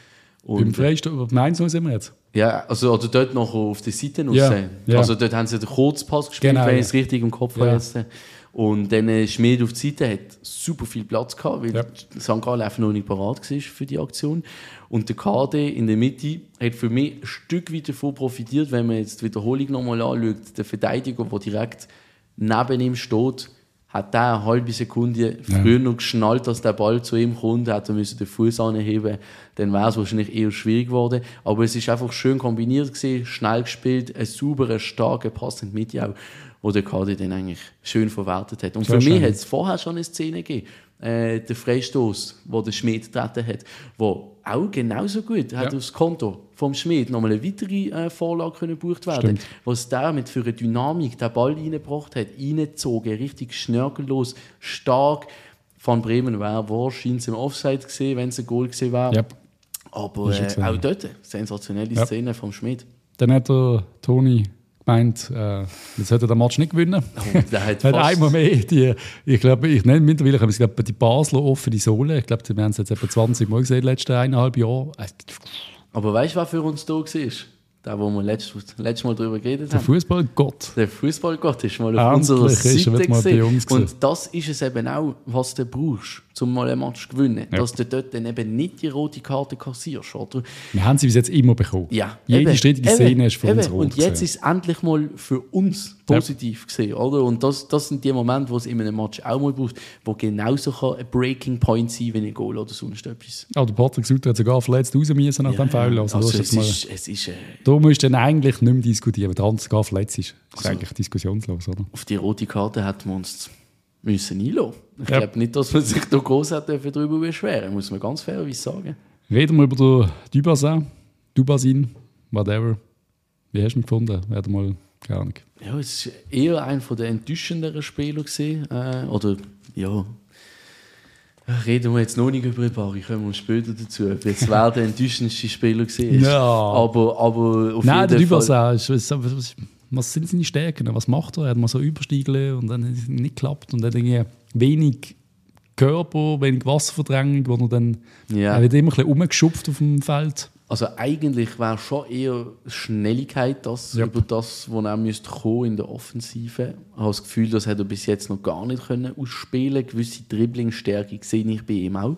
Und Beim Freistoß, meinst du, sind wir jetzt? Ja, also oder dort noch auf der Seite ja, ja. Also dort haben sie den Kurzpass gespielt, genau, wenn ich es richtig im Kopf ja. habe. Und dann Schmied auf die Seite hat super viel Platz gehabt, weil ja. St. Gallen einfach noch nicht parat war für die Aktion. Und der KD in der Mitte hat für mich ein Stück weit davon profitiert, wenn man jetzt die Wiederholung nochmal anschaut. Der Verteidiger, der direkt neben ihm steht, hat der eine halbe Sekunde früher noch geschnallt, dass der Ball zu ihm kommt, hat er den Fuß anheben, dann wäre es wahrscheinlich eher schwierig geworden. Aber es ist einfach schön kombiniert gewesen, schnell gespielt, ein sauberer, starker Pass in die Mitte auch, wo der Kadi dann eigentlich schön verwertet hat. Und Sehr für mich hat es vorher schon eine Szene gegeben, äh, der Freistoß, wo der Schmied getreten hat, wo auch genauso gut ja. hat aufs Konto vom Schmied nochmal eine weitere äh, Vorlage können gebucht werden, Stimmt. was der mit für eine Dynamik den Ball reingebracht hat, reingezogen, richtig schnörkellos, stark. Von Bremen wäre wahrscheinlich im Offside gesehen, wenn es ein Goal gewesen wäre. Yep. Aber äh, auch dort sensationelle. Szene vom Schmied. Dann hat der Toni gemeint, äh, jetzt sollte der Match nicht gewinnen. Oh, der hat, *laughs* einmal mehr die, ich glaube, ich nenne mittlerweile, ich glaube, die Basler offene Sohle, ich glaube, wir haben es jetzt etwa 20 Mal gesehen, in den letzten eineinhalb Jahren. Aber weißt du, was für uns da war? Der, wo wir letztes, letztes Mal darüber geredet haben. Der Fußballgott. Der Fußballgott ist mal auf unserer Seite gesehen. Und das ist es eben auch, was du brauchst um mal ein Match zu gewinnen. Ja. Dass du dort dann eben nicht die rote Karte kassierst. Oder? Wir haben sie bis jetzt immer bekommen. Ja, Jede eben, strittige Szene ist für eben. uns rot. Und jetzt ist es endlich mal für uns positiv ja. gesehen. Oder? Und das, das sind die Momente, wo es in einem Match auch mal braucht, wo genauso kann ein Breaking Point sein wie ein Goal oder sonst etwas. Ja, der Patrick Sutter hat sogar verletzt raus müssen nach ja, dem Foul. Also, also es, ist, es ist... Äh, da musst du dann eigentlich nicht mehr diskutieren, wenn der sogar verletzt ist. Das ist also, eigentlich diskussionslos, oder? Auf die rote Karte hat man uns müssen einlassen. Ich ja. glaube nicht, dass man sich da groß darüber beschweren muss man ganz fairerweise sagen. Reden wir über den Dubasin, Dubasin, whatever. Wie hast du ihn gefunden? Werden mal, keine Ahnung. Ja, es war eher einer der enttäuschenderen Spieler. Gewesen, äh, oder, ja, Reden wir jetzt noch nicht über Bari, kommen wir später dazu. Jetzt *laughs* wer der enttäuschendste Spieler war. Ja. Aber, aber auf Nein, jeden Fall... Ist, was sind seine Stärken? Was macht er? Er hat mal so Überstiegeln und dann hat es nicht geklappt. Und dann irgendwie wenig Körper, wenig Wasserverdrängung, wo er dann ja. er wird immer ein bisschen umgeschupft auf dem Feld. Also eigentlich wäre schon eher Schnelligkeit das, yep. über das, was er müsste kommen in der Offensive. Ich habe das Gefühl, das hat er bis jetzt noch gar nicht können ausspielen. Gewisse Dribblingstärke sehe ich bei ihm auch.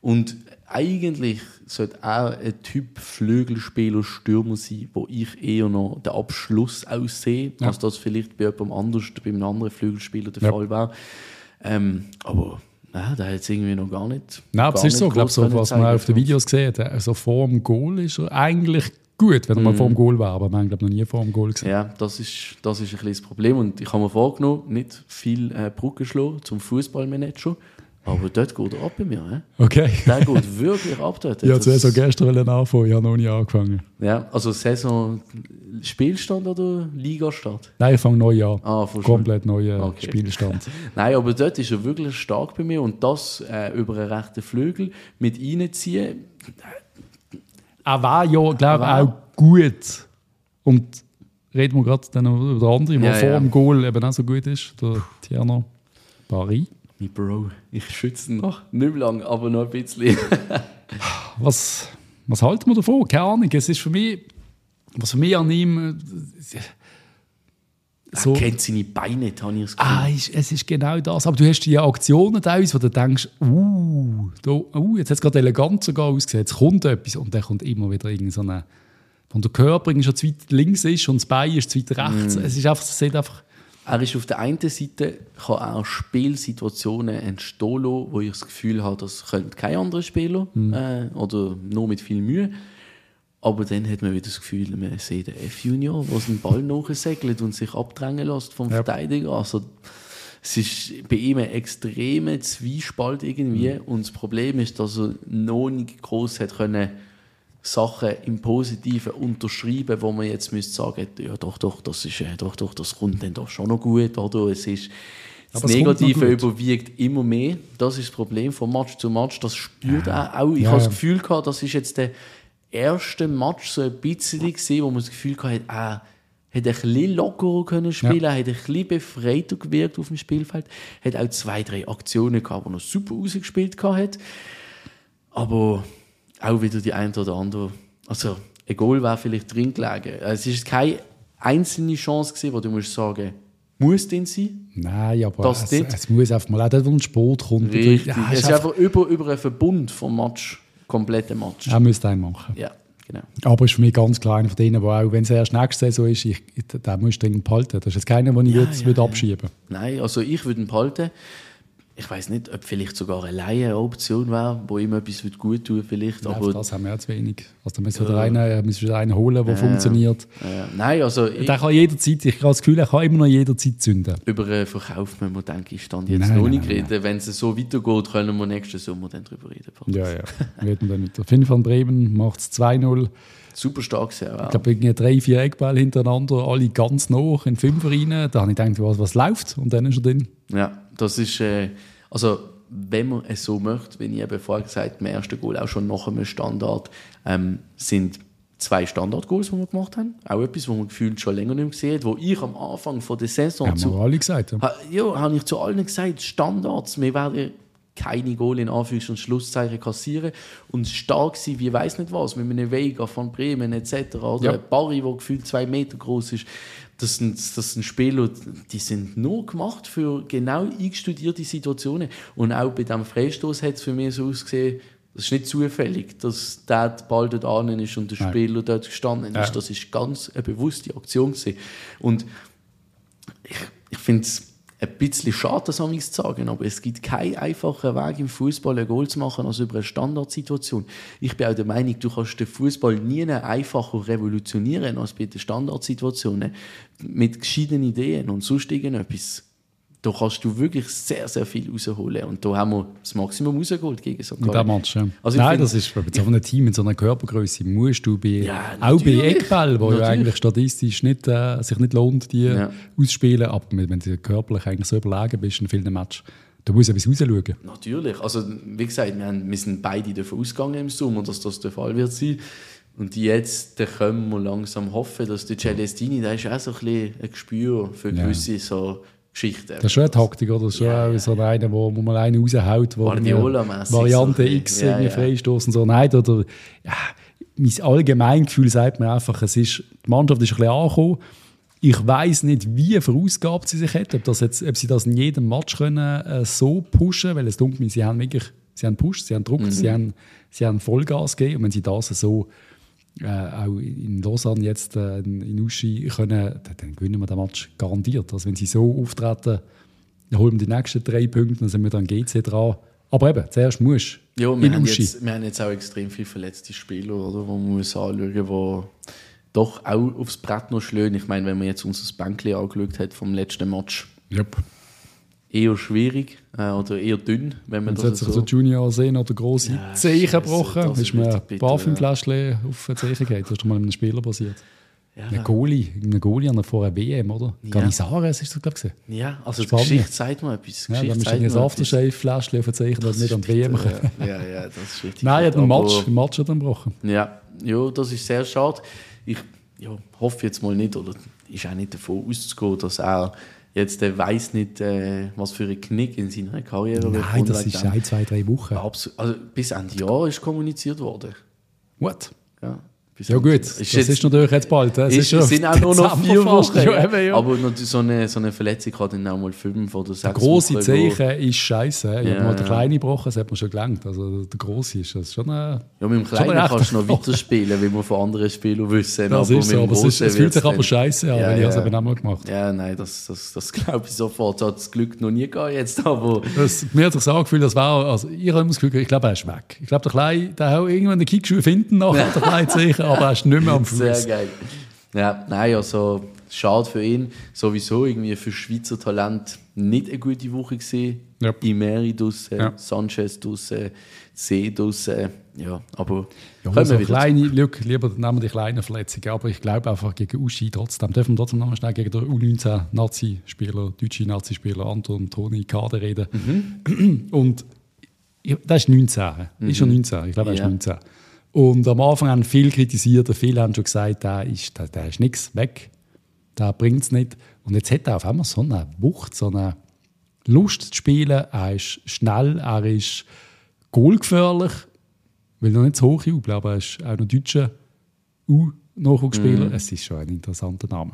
Und eigentlich sollte auch ein Typ Flügelspieler, Stürmer sein, wo ich eher noch den Abschluss aussehe, ja. als das vielleicht bei jemandem anders, bei einem anderen Flügelspieler der ja. Fall war. Ähm, aber nein, der hat es irgendwie noch gar nicht. Nein, aber es ist so, ich glaube, so, was man auf den Videos gesehen hat, also vor dem Goal ist er eigentlich gut, wenn er mm. mal vor dem Goal war, aber haben glaube noch nie vor dem Goal gesehen. Ja, das ist, das ist ein das Problem und ich habe mir vorgenommen, nicht viel äh, Brücke schlagen zum Fußballmanager, aber dort geht er ab bei mir. He? Okay. Der geht wirklich ab dort. Ja, zuerst das... gestern anfangen, ich habe noch nie angefangen. Ja, also Saison Spielstand oder Ligastand? Nein, ich fange neu an. Ah, Komplett neuer okay. Spielstand. *laughs* Nein, aber dort ist er wirklich stark bei mir und das äh, über einen rechten Flügel mit reinziehen. Er war ja, glaube ich, auch gut. Und reden wir gerade dann über den anderen, der ja, vor ja. dem Goal eben auch so gut ist, der Tierno Paris. Mein Bro, ich schütze ihn noch. Nicht mehr lange, aber noch ein bisschen. *laughs* was, was halten wir davon? Keine Ahnung. Es ist für mich, was für mich an ihm. Äh, so, er kennt seine Beine, habe ich Gefühl. Ah, es ist genau das. Aber du hast die Aktionen teilweise, wo du denkst, uh, da, uh jetzt hat es gerade elegant sogar ausgesehen, jetzt kommt etwas und dann kommt immer wieder irgend so eine, von der Körper schon zu weit links ist und das Bein ist zu weit rechts. Mm. Es ist einfach, es sieht einfach er ist auf der einen Seite, kann auch Spielsituationen entstehen lassen, wo ich das Gefühl habe, das könnte kein anderer Spieler mhm. äh, oder nur mit viel Mühe. Aber dann hat man wieder das Gefühl, man sieht den F-Junior, der den Ball *laughs* nachsegelt und sich abdrängen lässt vom ja. Verteidiger. Also, es ist bei ihm ein extremer Zwiespalt irgendwie. Mhm. Und das Problem ist, dass er noch nicht groß hat können Sachen im Positiven unterschreiben, wo man jetzt müsste sagen, ja doch, doch, das ist, äh, doch, doch, das kommt dann doch schon noch gut, oder? Es ist, das Negative überwiegt immer mehr. Das ist das Problem von Match zu Match. Das spürt ja. auch. Ich ja. habe das Gefühl gehabt, das ist jetzt der erste Match so ein bisschen wo man das Gefühl gehabt hat, er hätte ein bisschen lockerer können spielen, ja. hat ein bisschen befreiter gewirkt auf dem Spielfeld, hat auch zwei, drei Aktionen gehabt, die er super ausgespielt hat. Aber auch wieder die eine oder andere. Also, ein Goal wäre vielleicht drin gelegen. Es ist keine einzelne Chance gewesen, wo du musst sagen, muss denn sein? Nein, aber es, es, muss einfach mal auch dort, wo ein Sport kommt. Richtig. Ja, es ist einfach, einfach über, über einen Verbund vom Match, kompletten Match. Er müsste einen machen. Ja, genau. Aber ist für mich ganz klar einer von denen, wo auch, wenn es erst nächste Saison ist, ich, den musst du dringend behalten. Das ist jetzt keiner, den ich ja, jetzt ja, würde abschieben würde. Nein, also ich würde ihn behalten ich weiß nicht, ob vielleicht sogar eine Laie eine Option wäre, wo ihm etwas gut tun vielleicht. Ja, aber das haben wir ja zu wenig. Also da müssen wir ja. einen, müssen wir einen holen, der ja. funktioniert. Ja. Nein, also... Ich, der kann jederzeit, ich habe das Gefühl, er kann immer noch jederzeit zünden. Über einen Verkauf müssen wir, denke ich, stand jetzt nein, noch nicht reden. Wenn es so weitergeht, können wir nächsten Sommer dann darüber reden. Ja, ja, reden wir nicht. Finn van Bremen macht es 2-0. Super stark sehr. Ich glaube, irgendwie drei, vier Eckbälle hintereinander, alle ganz nah in Fünfer rein. Da habe ich gedacht, was, was läuft? Und dann ist er drin. Ja, das ist... Äh, also wenn man es so möchte, wie ich eben vorher gesagt habe, im ersten Goal auch schon nach einem Standard, ähm, sind zwei Standard-Goals, die wir gemacht haben. Auch etwas, was man gefühlt schon länger nicht mehr gesehen hat, wo ich am Anfang von der Saison... Haben zu, alle gesagt. Ja, ha, ja habe ich zu allen gesagt, Standards, wir werden keine Goal in Anführungs- und Schlusszeichen kassieren und stark sein, wie weiß nicht was, mit einem Vega von Bremen etc. Oder ja. Barry, der gefühlt zwei Meter groß ist das sind, das sind Spiele, die sind nur gemacht für genau eingestudierte Situationen. Und auch bei diesem Freistoß hat es für mich so ausgesehen, das ist nicht zufällig, dass der Ball dort an ist und der Spieler Nein. dort gestanden ist. Ja. Das ist ganz eine bewusste Aktion gewesen. Und ich, ich finde es ein bisschen schade, das zu sagen, aber es gibt keinen einfachen Weg im Fußball ein Goal zu machen als über eine Standardsituation. Ich bin auch der Meinung, du kannst den Fußball nie einfacher revolutionieren als bei den Standardsituationen mit gescheiten Ideen und sonst irgendetwas da kannst du wirklich sehr, sehr viel rausholen. Und da haben wir das Maximum rausgeholt gegen so Da machst ja. Also Nein, das ist bei so einem Team mit so einer Körpergröße musst du bei, ja, auch bei Eckball, wo ja eigentlich statistisch nicht, äh, sich nicht lohnt, die ja. ausspielen, aber wenn du körperlich eigentlich so überlegen bist in vielen Matches, da muss etwas rausschauen. Natürlich. Also, wie gesagt, wir, haben, wir sind beide davon ausgegangen im Sommer, dass das der Fall wird sein. Und jetzt da können wir langsam hoffen, dass der Celestini, der ist auch so ein, bisschen ein Gespür für gewisse ja. so Geschichte. Das ist schon eine Taktik, oder? Das ist ja, schon ja. so eine, wo, wo man einen raushaut, wo Variante so X ja, irgendwie ja. freistoßen so. Nein, oder, ja, mein Allgemeingefühl sagt mir einfach, es ist, die Mannschaft ist ein bisschen angekommen. Ich weiß nicht, wie verausgabt sie sich hat, ob, das jetzt, ob sie das in jedem Match können, äh, so pushen weil es dunkelt mir, sie haben wirklich, sie haben pusht, sie haben gedruckt, mhm. sie, haben, sie haben Vollgas gegeben und wenn sie das so äh, auch in Lausanne jetzt äh, in Uschi können, dann, gewinnen wir den Match garantiert. Also wenn sie so auftreten, dann holen wir die nächsten drei Punkte, dann sind wir dann GC dran. Aber eben, zuerst musst du ja, wir, haben jetzt, wir haben jetzt auch extrem viele verletzte Spieler, oder, wo man muss anschauen muss, die doch auch aufs Brett noch schlagen. Ich meine, wenn man jetzt unser Bänkchen angeschaut hat vom letzten Match, yep. Eher schwierig äh, oder eher dünn, wenn man das hat sich so Junior sehen oder große ja, Zehen gebrochen, ist, ist mir ein Parfümfläschchen auf die Zeche geht. Das ist mal einem Spieler passiert. Ja, ein Goalie, ein Goalie an der vorher WM, oder? Ja. Canizares ist das, glaube ich. Ja, also die Geschichte sagt mir etwas. Ja, musst du ein Aftershave-Fläschchen verzeichnen, das nicht an die WM kommt. Ja, ja, das ist richtig. *laughs* Nein, er hat einen Match, einen Match hat gebrochen. Ja, ja, das ist sehr schade. Ich ja, hoffe jetzt mal nicht, oder ist auch nicht davon auszugehen, dass er jetzt äh, weiß nicht, äh, was für ein Knick in seiner Karriere wird. Nein, das ist ein, zwei, drei Wochen. Absolut. Also bis Ende Jahr ist kommuniziert worden. What? Ja. Ja gut, ist das jetzt, ist natürlich jetzt bald. Es ist, ist sind auch nur noch vier Wochen. Ja, eben, ja. Aber so eine, so eine Verletzung hat dann auch mal fünf oder sechs Der große Zeichen ist scheiße. Ich ja. habe mal den kleinen gebrochen, das hat man schon gelangt. Also der große ist das schon eine, Ja, mit dem kleinen kannst du noch *laughs* weiterspielen, wie wir von anderen Spielern wissen. Das aber ist so, aber es, ist, es fühlt sich aber scheiße an, ja, weil ich es eben auch mal gemacht Ja, nein, das, das, das glaube ich sofort. Das hat das Glück noch nie gegeben jetzt. Aber das, mir hat sich auch gefühlt, das war, also ich habe das Gefühl, ich glaube, er ist weg. Ich glaube, der Kleine, der hat irgendwann den Kickschuh finden nachher, der kleine *laughs* Zeichen, aber er ist nicht mehr am Fuß. Sehr geil. Ja, nein, also schade für ihn. Sowieso irgendwie für Schweizer Talent nicht eine gute Woche gesehen. Yep. Imeri draussen, ja. Sanchez draussen, See draussen. Ja, aber ja, also kleine, look, lieber nehmen die kleinen Verletzungen, aber ich glaube einfach gegen Uschi trotzdem, dürfen wir trotzdem noch schnell gegen den U19-Nazi-Spieler, deutsche Nazi-Spieler Anton Toni Kader reden. Mhm. Und das ist 19, mhm. ist schon 19, ich glaube, er ist ja. 19. Und am Anfang haben viele kritisiert, viele haben schon gesagt, der ist, der, der ist nichts weg, der bringt es nicht. Und jetzt hat er auf einmal so eine Wucht, so eine Lust zu spielen. Er ist schnell, er ist goalgefährlich, will noch nicht zu hoch jubeln, aber er ist auch noch deutscher U-Nachwuchsspieler. Mm. Es ist schon ein interessanter Name.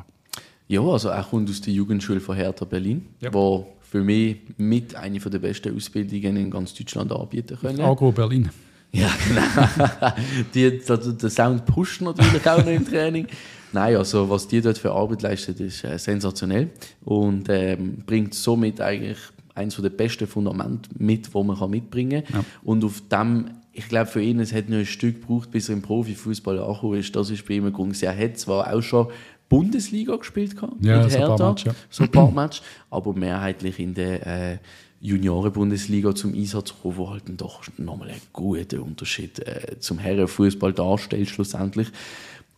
Ja, also er kommt aus der Jugendschule von Hertha Berlin, ja. wo für mich mit einer der besten Ausbildungen in ganz Deutschland anbieten können. Agro Berlin. Ja, *laughs* genau. die, der Sound pusht natürlich auch noch im Training. Nein, also was die dort für Arbeit leistet, ist äh, sensationell und ähm, bringt somit eigentlich eines der besten Fundamente mit, wo man kann mitbringen kann. Ja. Und auf dem, ich glaube für ihn, es hat nur ein Stück gebraucht, bis er im Profifußball angekommen ist. Das ist bei ihm ein Grund. Er hat zwar auch schon Bundesliga gespielt ja, mit Hertha, so ein paar, Match, ja. so ein paar Match, aber mehrheitlich in der äh, Junioren-Bundesliga zum Einsatz kommen, wo halt dann doch nochmal einen guten Unterschied äh, zum Herrenfußball darstellt schlussendlich.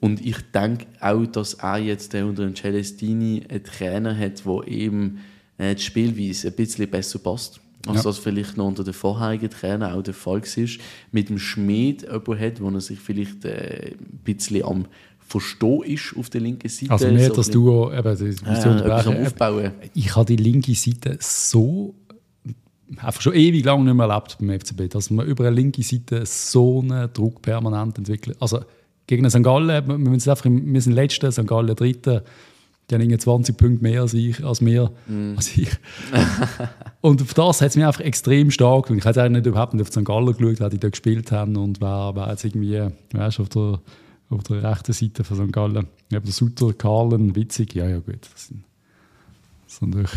Und ich denke auch, dass er jetzt äh, unter dem Celestini einen Trainer hat, der eben äh, die Spielweise ein bisschen besser passt. als ja. das vielleicht noch unter den vorherigen Trainer auch der Fall war. Mit dem Schmied jemanden hat, wo er sich vielleicht äh, ein bisschen am Verstehen ist auf der linken Seite. Also mehr so das Duo, eben, die ja, aufbauen. Ich habe die linke Seite so einfach schon ewig lang nicht mehr erlebt beim FCB, dass man über eine linke Seite so einen Druck permanent entwickelt. Also gegen St. Gallen, wir sind, einfach, wir sind Letzter, St. Gallen Dritter, die haben 20 Punkte mehr als ich. Als mehr, mm. als ich. *laughs* und auf das hat es mich einfach extrem stark gemacht. Ich habe eigentlich nicht überhaupt nicht auf St. Gallen geschaut, wer die da gespielt haben und wer, wer jetzt irgendwie, weißt, auf der, auf der rechten Seite von St. Gallen. Ich habe der Sutter, Karlen, Witzig, ja, ja, gut. Das sind, natürlich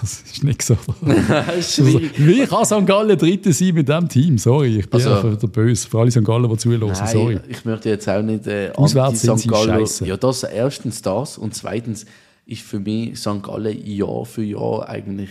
das ist nicht so. *laughs* also, wie kann St. Gallen Dritte sein mit diesem Team? Sorry, ich bin also, einfach der Böse. Für alle St. Gallen, die zuhören, sorry. Ich möchte jetzt auch nicht äh, Auswärts sind St. Gallen. Ja, das erstens das und zweitens ist für mich St. Gallen Jahr für Jahr eigentlich,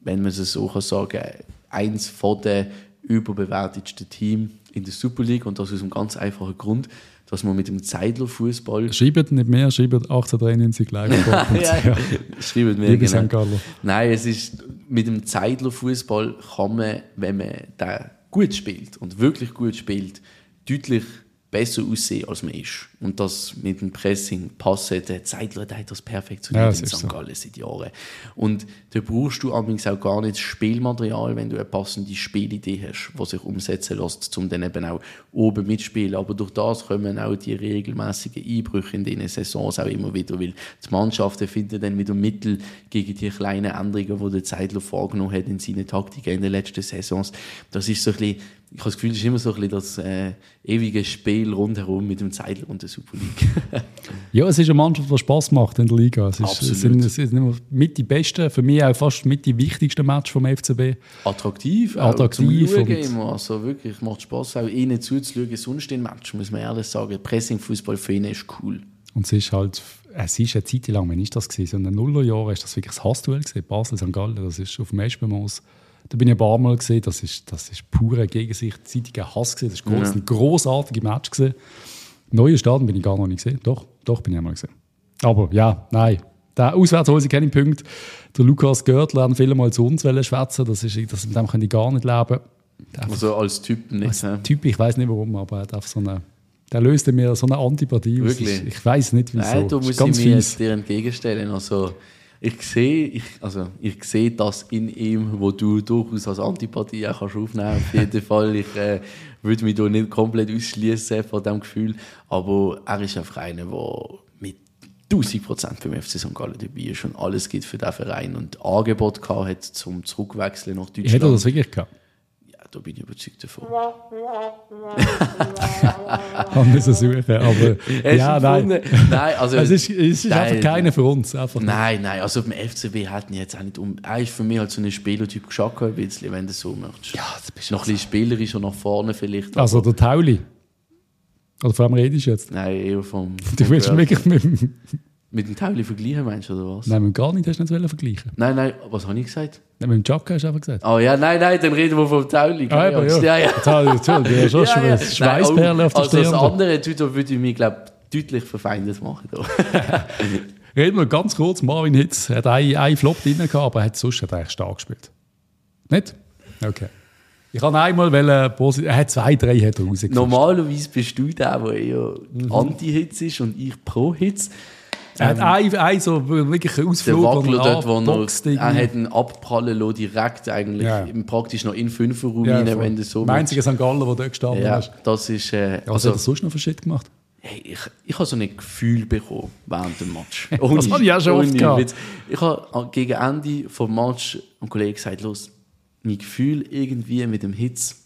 wenn man es so kann sagen, eins von den überbewertetsten Teams in der Super League und das aus einem ganz einfachen Grund dass man mit dem Zeidler-Fußball. Schreibt nicht mehr, schreibt 1893 live. *laughs* ja. Schreibt mehr. Liebe genau. Nein, es ist mit dem Zeidler-Fußball kann man, wenn man da gut spielt und wirklich gut spielt, deutlich besser aussehen, als man ist. Und das mit dem Pressing passen, der Zeitler hat das perfektioniert ja, in St. Gallen seit Jahren. Und da brauchst du allerdings auch gar nicht das Spielmaterial, wenn du eine passende Spielidee hast, die sich umsetzen lässt, um dann eben auch oben mitspielen. Aber durch das kommen auch die regelmäßigen Einbrüche in diesen Saisons auch immer wieder, weil die Mannschaften finden dann wieder Mittel gegen die kleinen Änderungen, die der Zeitler vorgenommen hat in seinen Taktiken in den letzten Saisons. Das ist so ein bisschen ich habe das Gefühl, es ist immer so ein bisschen das äh, ewige Spiel rundherum mit dem Zeitler und der Super League. *laughs* ja, es ist eine Mannschaft, die Spaß macht in der Liga. Es, ist, es sind, es sind mit die besten, für mich auch fast mit die wichtigsten Matches vom FCB. Attraktiv, attraktiv. Zum immer. Also wirklich, macht Spaß, auch ihnen zuzuschauen. Sonst den Match, muss man ehrlich sagen. Pressing-Fußball für ihn ist cool. Und es ist halt, es ist eine Zeit lang, wenn ich das gesehen, so in den Nullerjahren ist das wirklich das Hassduell gesehen. Basel, St. Gallen, das ist auf dem Eschbemos da bin ich ein paar Mal gesehen, das ist, das ist pure gegenseitiger Hass gesehen. Das war ja. ein großartiger Match gesehen. Neue Stadion bin ich gar noch nicht gesehen. Doch, doch bin ich einmal gesehen. Aber ja, nein. Der auswärts holen sie keine Punkte. Der Lukas Görtler hat viele Mal zu uns schwätzen. Das ist, das, mit dem kann ich gar nicht leben. Einfach, also als Typ nicht. Als ja. Typ, ich weiß nicht warum, aber er hat so eine der löste mir so eine Antipathie aus. Ich, ich weiß nicht wieso. Nein, du musst ich mir dir entgegenstellen. Also, ich sehe, ich, also, ich sehe das in ihm, wo du durchaus als Antipathie auch kannst aufnehmen Auf jeden *laughs* Fall. Ich äh, würde mich da nicht komplett ausschließen von diesem Gefühl. Aber er ist einfach einer, der mit 1000 Prozent beim FC St. Gallen dabei ist und alles geht für den Verein und Angebot gehabt hat zum Zurückwechseln nach Deutschland. Hätte er das wirklich gehabt? Da bin ich überzeugt davon. Haben wir suchen, aber ja, nein. nein also, es ist, es ist nein, einfach keiner für uns. Einfach nein, nein, also beim FCB hätten jetzt auch nicht um. Er ist für mich halt so ein Spielertyp geschockt, ein bisschen, wenn du so möchtest. Ja, das bist Noch ein bisschen spielerisch und nach vorne vielleicht. Also der Tauli. Oder von wem redest du jetzt? Nein, eher vom. Du willst wirklich mit dem. Mit dem Tauli vergleichen meinst du, oder was? Nein, mit gar nicht hast du nicht vergleichen. Nein, nein, was habe ich gesagt? Nein, mit dem Jacka hast du einfach gesagt. Oh ja, nein, nein, dann reden wir vom Tauli. Ah, ja, ja. ja, ja. *laughs* Tauli, Tauli, *laughs* ja, schon ja, ja. Schweißperle auf der Also das andere Twitter würde ich mich, glaube deutlich verfeindet machen. *laughs* reden wir ganz kurz, Marvin Hitz hat einen, einen Flop drin gehabt, aber hat sonst hat er eigentlich stark gespielt. Nicht? Okay. Ich habe einmal, weil er hat zwei, drei hat er rausgekriegt. Normalerweise bist du der, der eher mhm. Anti-Hitz ist und ich pro-Hitz. Er hat ähm, einen, so wirklich einen Ausflug. Der Wackler dort, wo er, er hat einen abprallen lassen, direkt eigentlich, ja. praktisch noch in Fünferraum ja, rein, wenn du so Der einzige St. Gallen, der dort gestanden ja, ist. das ist... Äh, Was also, hat er sonst noch für Shit gemacht? Hey, ich, ich habe so ein Gefühl bekommen während dem Match. *laughs* Ohne, das habe ich auch schon oft gehabt. Ich habe gegen Ende des Match einem Kollegen gesagt, los, mein Gefühl irgendwie mit dem Hitz,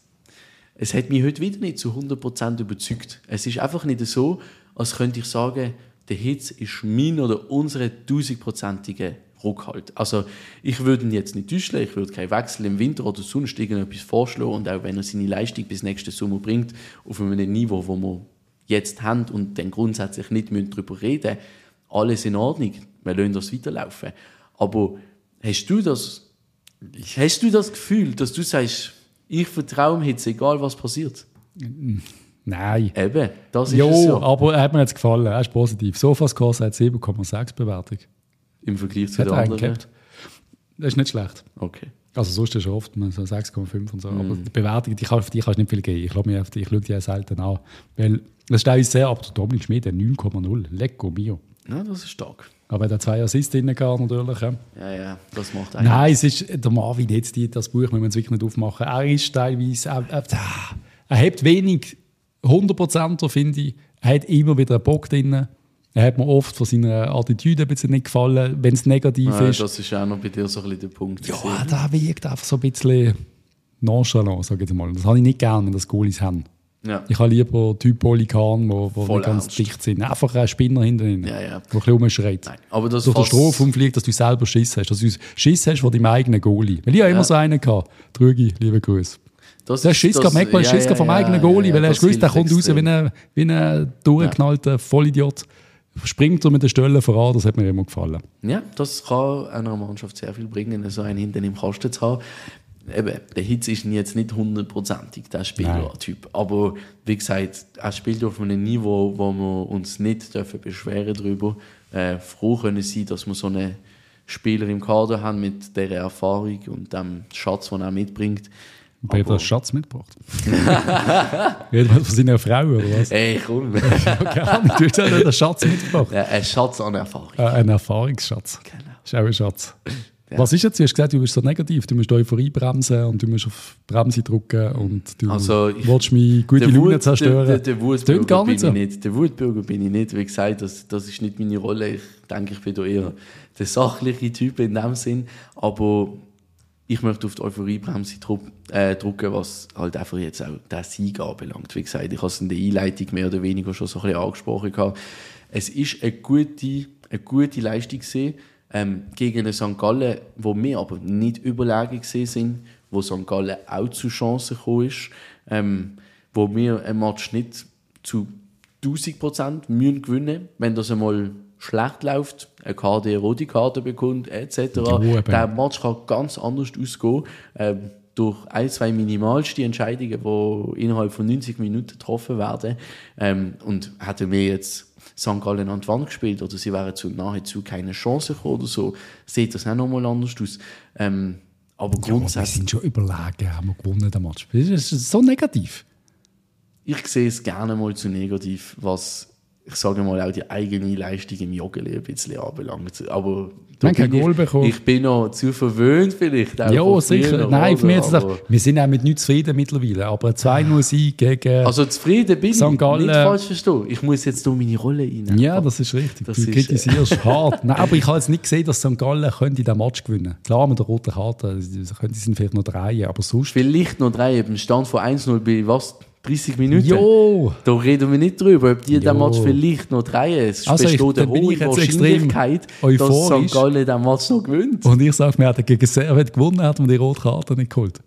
es hat mich heute wieder nicht zu 100% überzeugt. Es ist einfach nicht so, als könnte ich sagen, der Hitz ist mein oder unsere tausendprozentige Rückhalt. Also ich würde ihn jetzt nicht täuschen, ich würde keinen Wechsel im Winter oder sonst irgendetwas vorschlagen und auch wenn er seine Leistung bis nächsten Sommer bringt, auf einem Niveau, wo wir jetzt haben und dann grundsätzlich nicht darüber reden müssen, alles in Ordnung, wir lassen das weiterlaufen. Aber hast du das, hast du das Gefühl, dass du sagst, ich vertraue ihm jetzt, egal was passiert? Nein. Eben, das ist jo, es ja. aber er hat mir jetzt gefallen, er ist positiv. Sofascore hat 7,6 Bewertung. Im Vergleich zu den anderen? Gehabt. Das ist nicht schlecht. Okay. Also sonst ist es oft so 6,5 und so. Mm. Aber die Bewertung, die kann, auf die kannst du nicht viel geben. Ich mir, ich schaue die ja selten an. Weil das steht uns sehr ab. Der Dominik Schmid, 9,0. Lecco mio. Ja, das ist stark. Aber er hat zwei Assists drin gehabt, natürlich. Ja, ja, das macht eigentlich. Nein, es ist der Marvin jetzt, die, das Buch müssen wir uns wirklich nicht aufmachen. Er ist teilweise, er, er, er hat wenig 100%er, finde ich. Er hat immer wieder einen Bock drin. Er hat mir oft von seiner Attitüde ein bisschen nicht gefallen, wenn es negativ ja, ist. Das ist auch noch bei dir so ein bisschen der Punkt. Ja, da wirkt einfach so ein bisschen nonchalant, sage ich mal. Das habe ich nicht gerne, wenn das Goalies haben. Ja. Ich habe lieber Typ Polykan, wo, wo nicht ganz ernst. dicht sind. Einfach ein Spinner hinter ihnen, ja, ja. der ein bisschen rumschreit. Nein, aber das Durch den Strophe umfliegt, dass du selber Schiss hast. Dass du Schiss hast von deinem eigenen Goalie. Weil ich ja. immer so einen gehabt. Trügi, liebe Grüße. Das der Schiss gehabt, manchmal ja, Schiss ja, vom ja, eigenen Goalie, weil er ist gewusst, der kommt raus wie ein, wie ein durchgeknallter Vollidiot. Springt er mit den Stöllen voran, das hat mir immer gefallen. Ja, das kann einer Mannschaft sehr viel bringen, so einen hinten im Kasten zu haben. Eben, der Hitz ist jetzt nicht hundertprozentig der Spielertyp. Aber wie gesagt, er spielt auf einem Niveau, wo wir uns nicht dürfen beschweren darüber. Äh, froh können sein, dass wir so einen Spieler im Kader haben mit dieser Erfahrung und dem Schatz, den er mitbringt. Und hat er Schatz mitgebracht? *laughs* Man von seiner Frau oder was? Ey, komm. *laughs* okay, du hast einen Schatz mitgebracht. Ja, ein Schatz an Erfahrung. Äh, ein Erfahrungsschatz. Genau. Das ist auch ein Schatz. Ja. Was ist jetzt? Du hast gesagt, du bist so negativ. Du musst Euphorie bremsen und du musst auf die Bremse drücken und du also ich, willst mich gute Laune zerstören. Der, der, der Wutbürger bin so. ich nicht. Der Wutbürger bin ich nicht. Wie gesagt, das, das ist nicht meine Rolle. Ich denke, ich bin da eher der sachliche Typ in dem Sinn. Aber ich möchte auf die Euphoriebremse äh, drücken, was halt einfach jetzt auch der Sieg anbelangt. Wie gesagt, ich habe es in der Einleitung mehr oder weniger schon so ein bisschen angesprochen. Gehabt. Es ist eine gute, eine gute Leistung gesehen ähm, gegen einen St. Gallen, wo wir aber nicht überlegen gesehen sind, wo St. Gallen auch zu Chancen gekommen ist, ähm, wo wir ein Match nicht zu 1000 Prozent gewinnen müssen, wenn das einmal schlecht läuft, eine Karte, eine rote Karte bekommt, etc. der Match kann ganz anders ausgehen. Ähm, durch ein, zwei minimalste Entscheidungen, die innerhalb von 90 Minuten getroffen werden. Ähm, und hätten wir jetzt St. Gallen an die Wand gespielt oder sie wären zu nahezu keine Chance gekommen oder so, sieht das auch nochmal anders aus. Ähm, aber grundsätzlich... Ja, wir sind schon überlegen, haben wir gewonnen, den Match. Das ist so negativ. Ich sehe es gerne mal zu negativ, was ich sage mal, auch die eigene Leistung im Joggeli ein bisschen anbelangt. Aber kein Goal bekommen. Ich bin noch zu verwöhnt vielleicht. Ja, sicher. Nein, für mich jetzt gedacht, wir sind auch mit nichts zufrieden mittlerweile, aber 2-0 gegen Also zufrieden bin St. Gallen. nicht falsch verstehen. Ich muss jetzt nur meine Rolle rein. Ja, das ist richtig. Das du ist, kritisierst äh, *laughs* hart. Nein, aber ich habe jetzt nicht gesehen, dass St. Gallen könnte diesen Match gewinnen Klar, mit der roten Karte, sie sind vielleicht noch drei, aber sonst... Vielleicht noch drei, im Stand von 1-0 bei was? 30 Minuten. Jo! Da reden wir nicht drüber, ob die den Match vielleicht noch drehen. Es also besteht eine hohe Wahrscheinlichkeit, dass St. Gallen den Match noch gewinnt. Und ich sage, wir hätten gegen Servet gewonnen, hätten wir die rote Karte nicht geholt.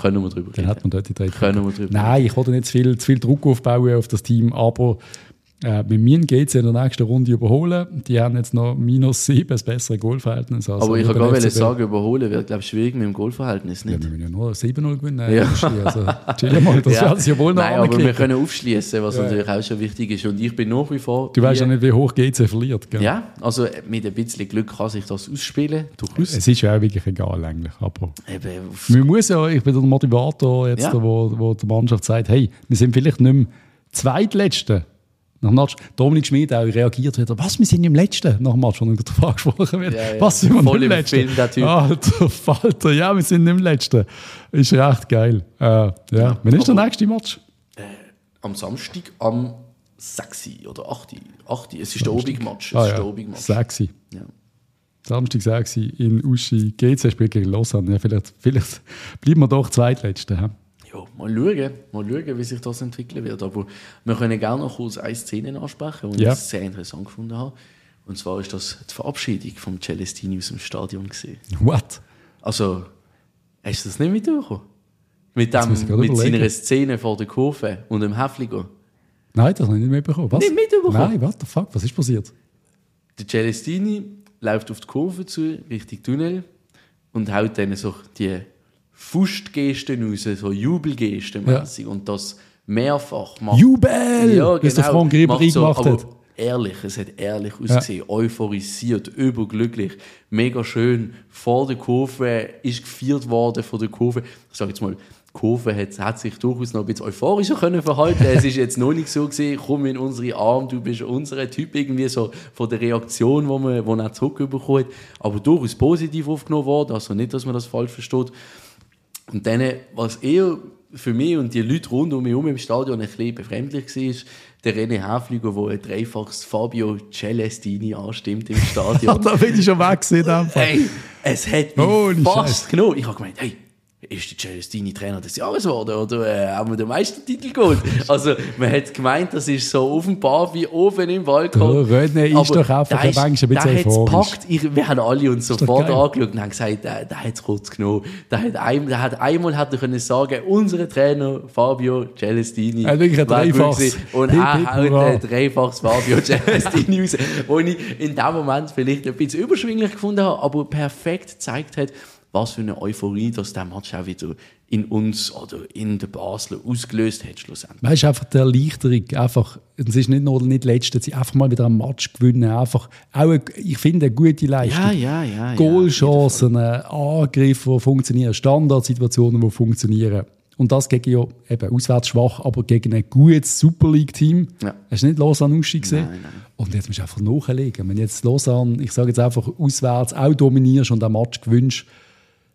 Können wir drüber reden. Dann hat man dort die drei Können wir drüber Nein, ich wollte nicht zu viel, zu viel Druck aufbauen auf das Team, aber äh, mit mir geht es in der nächsten Runde überholen. Die haben jetzt noch minus 7, das bessere Goalverhältnis. Also Aber ich kann gar nicht sagen, überholen wird, glaube ich, schwierig mit dem Goalverhältnis nicht. Ja, wir müssen ja nur 7-0 gewinnen. Ja. Also, chill mal, das *laughs* ja. ja wohl noch Nein, aber wir können aufschließen, was ja. natürlich auch schon wichtig ist. Und ich bin nach wie vor... Du weißt ja nicht, wie hoch GC verliert, gell? Ja, also mit ein bisschen Glück kann sich das ausspielen. Durchaus. Es ist ja auch wirklich egal eigentlich, aber... Eben, man muss ja, ich bin der Motivator jetzt, ja. wo, wo die Mannschaft sagt, hey, wir sind vielleicht nicht mehr Zweitletzte, nach Match, Dominik Schmid auch reagiert hat, was, wir sind im Letzten, nach dem Match, wo der Frage gesprochen wird, ja, ja. was, sind wir Voll im Letzten? Film, der Typ. Alter Falter, ja, wir sind im Letzten. Ist recht geil. Äh, ja. ja. Wann ist der nächste Match? Äh, am Samstag, am 6. oder 8. 8. Es ist der Obig-Match. Ah, ja. 6. Ja. Samstag 6. in Uschi. GC spielt gegen Lausanne. Ja, vielleicht, vielleicht bleiben wir doch Zweitletzte mal schauen, mal schauen, wie sich das entwickeln wird. Aber wir können gerne noch kurz eine Szene ansprechen, die ja. ich sehr interessant gefunden habe. Und zwar ist das die Verabschiedung von Celestini aus dem Stadion gesehen. What? Also, hast du das nicht mitbekommen? Mit, dem, mit seiner Szene vor der Kurve und dem Häfliger. Nein, das habe ich nicht mitbekommen. Was? Nicht mitbekommen? Nein, what the fuck, was ist passiert? Der Celestini läuft auf die Kurve zu, Richtung Tunnel und haut dann so die Fustgesten raus, so Jubelgesten mäßig ja. und das mehrfach macht. Jubel! Ja, genau. Wie der Frank Ribery so, gemacht hat. Ehrlich, es hat ehrlich ausgesehen, ja. euphorisiert, überglücklich, mega schön. Vor der Kurve ist gefeiert worden von der Kurve. Ich sage jetzt mal, die Kurve hat, hat, sich durchaus noch ein bisschen euphorischer können verhalten. *laughs* es ist jetzt noch nicht so gesehen, komm in unsere Arme, du bist unser Typ irgendwie so von der Reaktion, die man, wo man zurückbekommen hat, aber durchaus positiv aufgenommen worden. Also nicht, dass man das falsch versteht. Und dann, was eher für mich und die Leute rund um mich herum im Stadion ein bisschen befremdlich war, der René Häfliger, der ein dreifaches Fabio Celestini anstimmt im *laughs* Stadion. da bin ich schon weg gesehen. Hey, es hat mich oh, fast genommen. Ich habe gemeint, hey, ist der Celestini Trainer des Jahres geworden oder äh, haben wir den Meistertitel geholt? Also man hat gemeint, das ist so offenbar wie oben im Balkon. Ja, René ist doch einfach der ein bisschen packt, ich, Wir haben alle uns sofort angeschaut und haben gesagt, der, der hat es kurz genommen. Der hat, ein, der hat einmal hat er können sagen, unser Trainer Fabio Celestini er wirklich ein Dreifachs. Und er haut ein Dreifaches Fabio *laughs* Celestini raus, wo ich in dem Moment vielleicht ein bisschen überschwinglich gefunden habe, aber perfekt gezeigt hat, was für eine Euphorie dass der Match auch wieder in uns oder in der Basler ausgelöst hat schlussendlich. Weißt du, einfach die Erleichterung, einfach, es ist nicht nur nicht letzte, sie einfach mal wieder einen Match gewinnen, einfach, auch eine, ich finde, eine gute Leistung. Ja, ja, ja. Goalchancen, ja, Angriffe, die funktionieren, Standardsituationen, die funktionieren. Und das gegen ja eben auswärts schwach, aber gegen ein gutes Super League-Team. Ja. Hast du nicht Lausanne Uschi gesehen? Nein, nein. Und jetzt musst du einfach nachlegen. Wenn jetzt Lausanne, ich sage jetzt einfach, auswärts auch dominierst und einen Match gewünscht,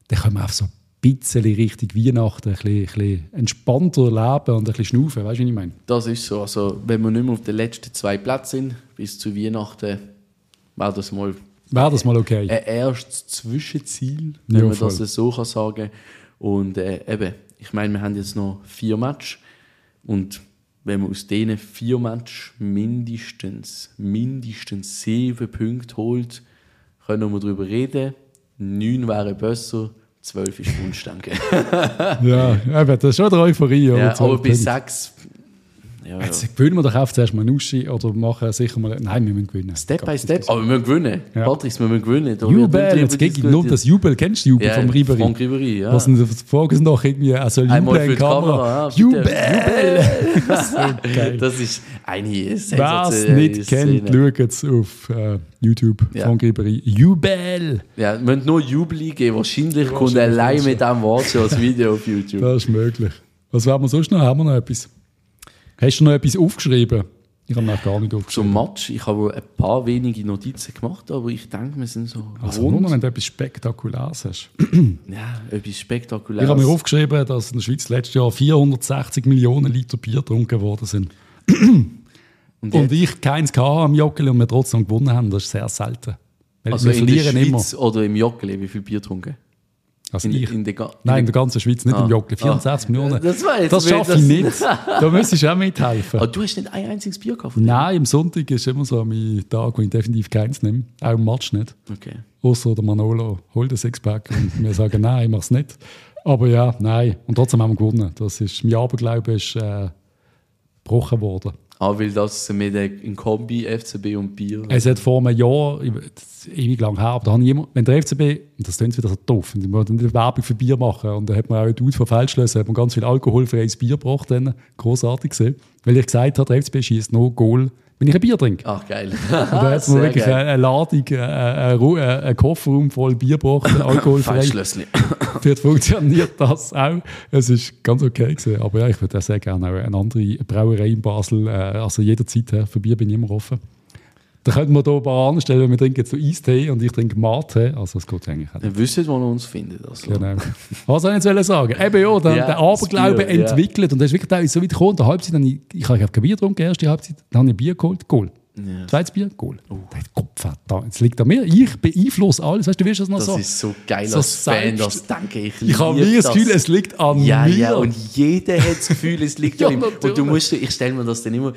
dann können wir auf so ein bisschen Richtung Weihnachten ein bisschen, ein bisschen entspannter leben und ein bisschen schnaufen. Weißt du, was ich meine? Das ist so. Also, wenn wir nicht mehr auf den letzten zwei Plätzen sind, bis zu Weihnachten, wäre das mal Wäre das mal okay? Ein erstes Zwischenziel, wenn ja, man das so kann sagen Und äh, eben, ich meine, wir haben jetzt noch vier Matches und wenn man aus diesen vier Matches mindestens, mindestens sieben Punkte holt, können wir darüber reden. Neun wären besser, zwölf ist Wunsch, denke Ja, das ist schon eine Euphorie. Ja, aber bis sechs ja, Jetzt gewinnen wir doch auf zuerst mal einen Uschi oder machen sicher mal. Nein, wir müssen gewinnen. Step by Step. Aber wir müssen gewinnen. Ja. Patrick, wir müssen gewinnen. Da Jubel, jetzt gegen nur das Jubel. Kennst du Jubel ja, vom Ribery? Von Ribery, ja. Was sind die Fragen noch irgendwie? Also Jubel in Kamera. Kamera ja, Jubel! Jubel! *laughs* das ist eine Wer es nicht kennt, schaut es auf äh, YouTube ja. von Ribery. Jubel! Ja, wir müssen nur Jubel eingeben. Wahrscheinlich kommt allein mit diesem Wort schon als Video auf YouTube. Das ist möglich. Was werden wir sonst noch? Haben wir noch etwas? Hast du noch etwas aufgeschrieben? Ich habe noch gar nicht aufgeschrieben. Zum Match, ich habe ein paar wenige Notizen gemacht, aber ich denke, wir sind so Also rund. nur, wenn du etwas Spektakuläres hast. ja, etwas Spektakuläres. Ich habe mir aufgeschrieben, dass in der Schweiz letztes Jahr 460 Millionen Liter Bier getrunken worden sind. *clears throat* und, und, ich keins hatte am Joggeli und wir trotzdem gewonnen haben. Das ist sehr selten. Weil also wir in der Schweiz immer. oder im Joggeli, wie viel Bier getrunken? Also in, ich? In der Nein, in der ganzen Schweiz, nicht ah. im Joggeli. 64 ah. Millionen. Das, das schaffe ich nicht. da müsstest du auch mithelfen. Aber du hast nicht ein einziges Bier gekauft? Nein, am Sonntag ist immer so mein Tag, wo ich definitiv keins nehme. Auch im Match nicht. Okay. Außer der Manolo holt ein Sixpack und wir sagen, *laughs* nein, ich mache es nicht. Aber ja, nein. Und trotzdem haben wir gewonnen. Das ist, mein Aberglaube ist äh, gebrochen worden. Ah, weil das mit dem Kombi FCB und Bier. Es hat vor einem Jahr, ewig lang her, aber da habe ich immer, wenn der FCB, und das klingt wieder so doof, und wir eine Werbung für Bier machen, und da hat man auch ein Dude von Feldschlösser, hat man ganz viel alkoholfreies Bier gebracht, dann, großartig gesehen, weil ich gesagt habe, der FCB schießt no Goal wenn ich ein Bier trinke. Ach, geil. Und *laughs* da hat man wirklich eine, eine Ladung, einen ein Kofferraum voll Bier gebracht, *laughs* alkoholfrei. Vielleicht *laughs* funktioniert das auch. Es ist ganz okay gewesen. Aber ja, ich würde sehr gerne auch eine andere Brauerei in Basel, äh, also jederzeit, für Bier bin ich immer offen. Da könnten wir hier paar anstellen, wir trinken jetzt so Eistee und ich trinke Mate. Also es geht eigentlich auch. Ihr wisst, wo ihr uns findet. Also. Genau. Was soll ich jetzt sagen? Eben ja, der, ja, der Aberglaube Bier, entwickelt. Ja. Und das ist wirklich da so weit gekommen. In der Halbzeit, dann ich, ich habe kein Bier getrunken, erste Halbzeit, dann habe ich ein Bier geholt, Goal. Ja. Zweites Bier, Goal. Oh. Kopf da, jetzt liegt an mir. Ich beeinflusse alles. Weißt du, wie ist das noch das so? Das ist so geil so als Fan, das denke ich. Ich habe nie das Gefühl, es liegt an ja, mir. Ja, und jeder hat das Gefühl, es liegt *laughs* ja, an ihm. Und du musst, ich stelle mir das dann immer,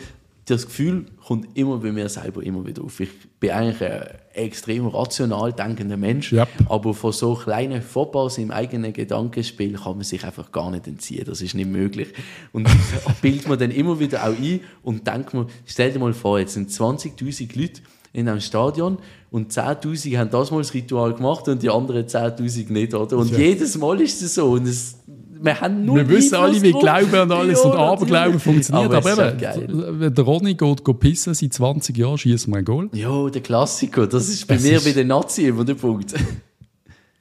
das Gefühl kommt immer bei mir selber immer wieder auf. Ich bin eigentlich ein extrem rational denkender Mensch, yep. aber von so kleinen Fauxpas im eigenen Gedankenspiel kann man sich einfach gar nicht entziehen. Das ist nicht möglich. Und das *laughs* bildet man dann immer wieder auch ein und denkt man, stell dir mal vor, jetzt sind 20.000 Leute in einem Stadion und 10.000 haben das mal das Ritual gemacht und die anderen 10.000 nicht, oder? Und ja. jedes Mal ist es so und es wir haben nur Wir wissen alle, wie Glauben und alles ja, und Aberglauben funktioniert. Aber, aber eben, wenn der Ronny geht, geht pissen, seit 20 Jahren schießt man ein Goal. Ja, der Klassiker. Das ist bei es mir ist... wie der Nazi immer der Punkt.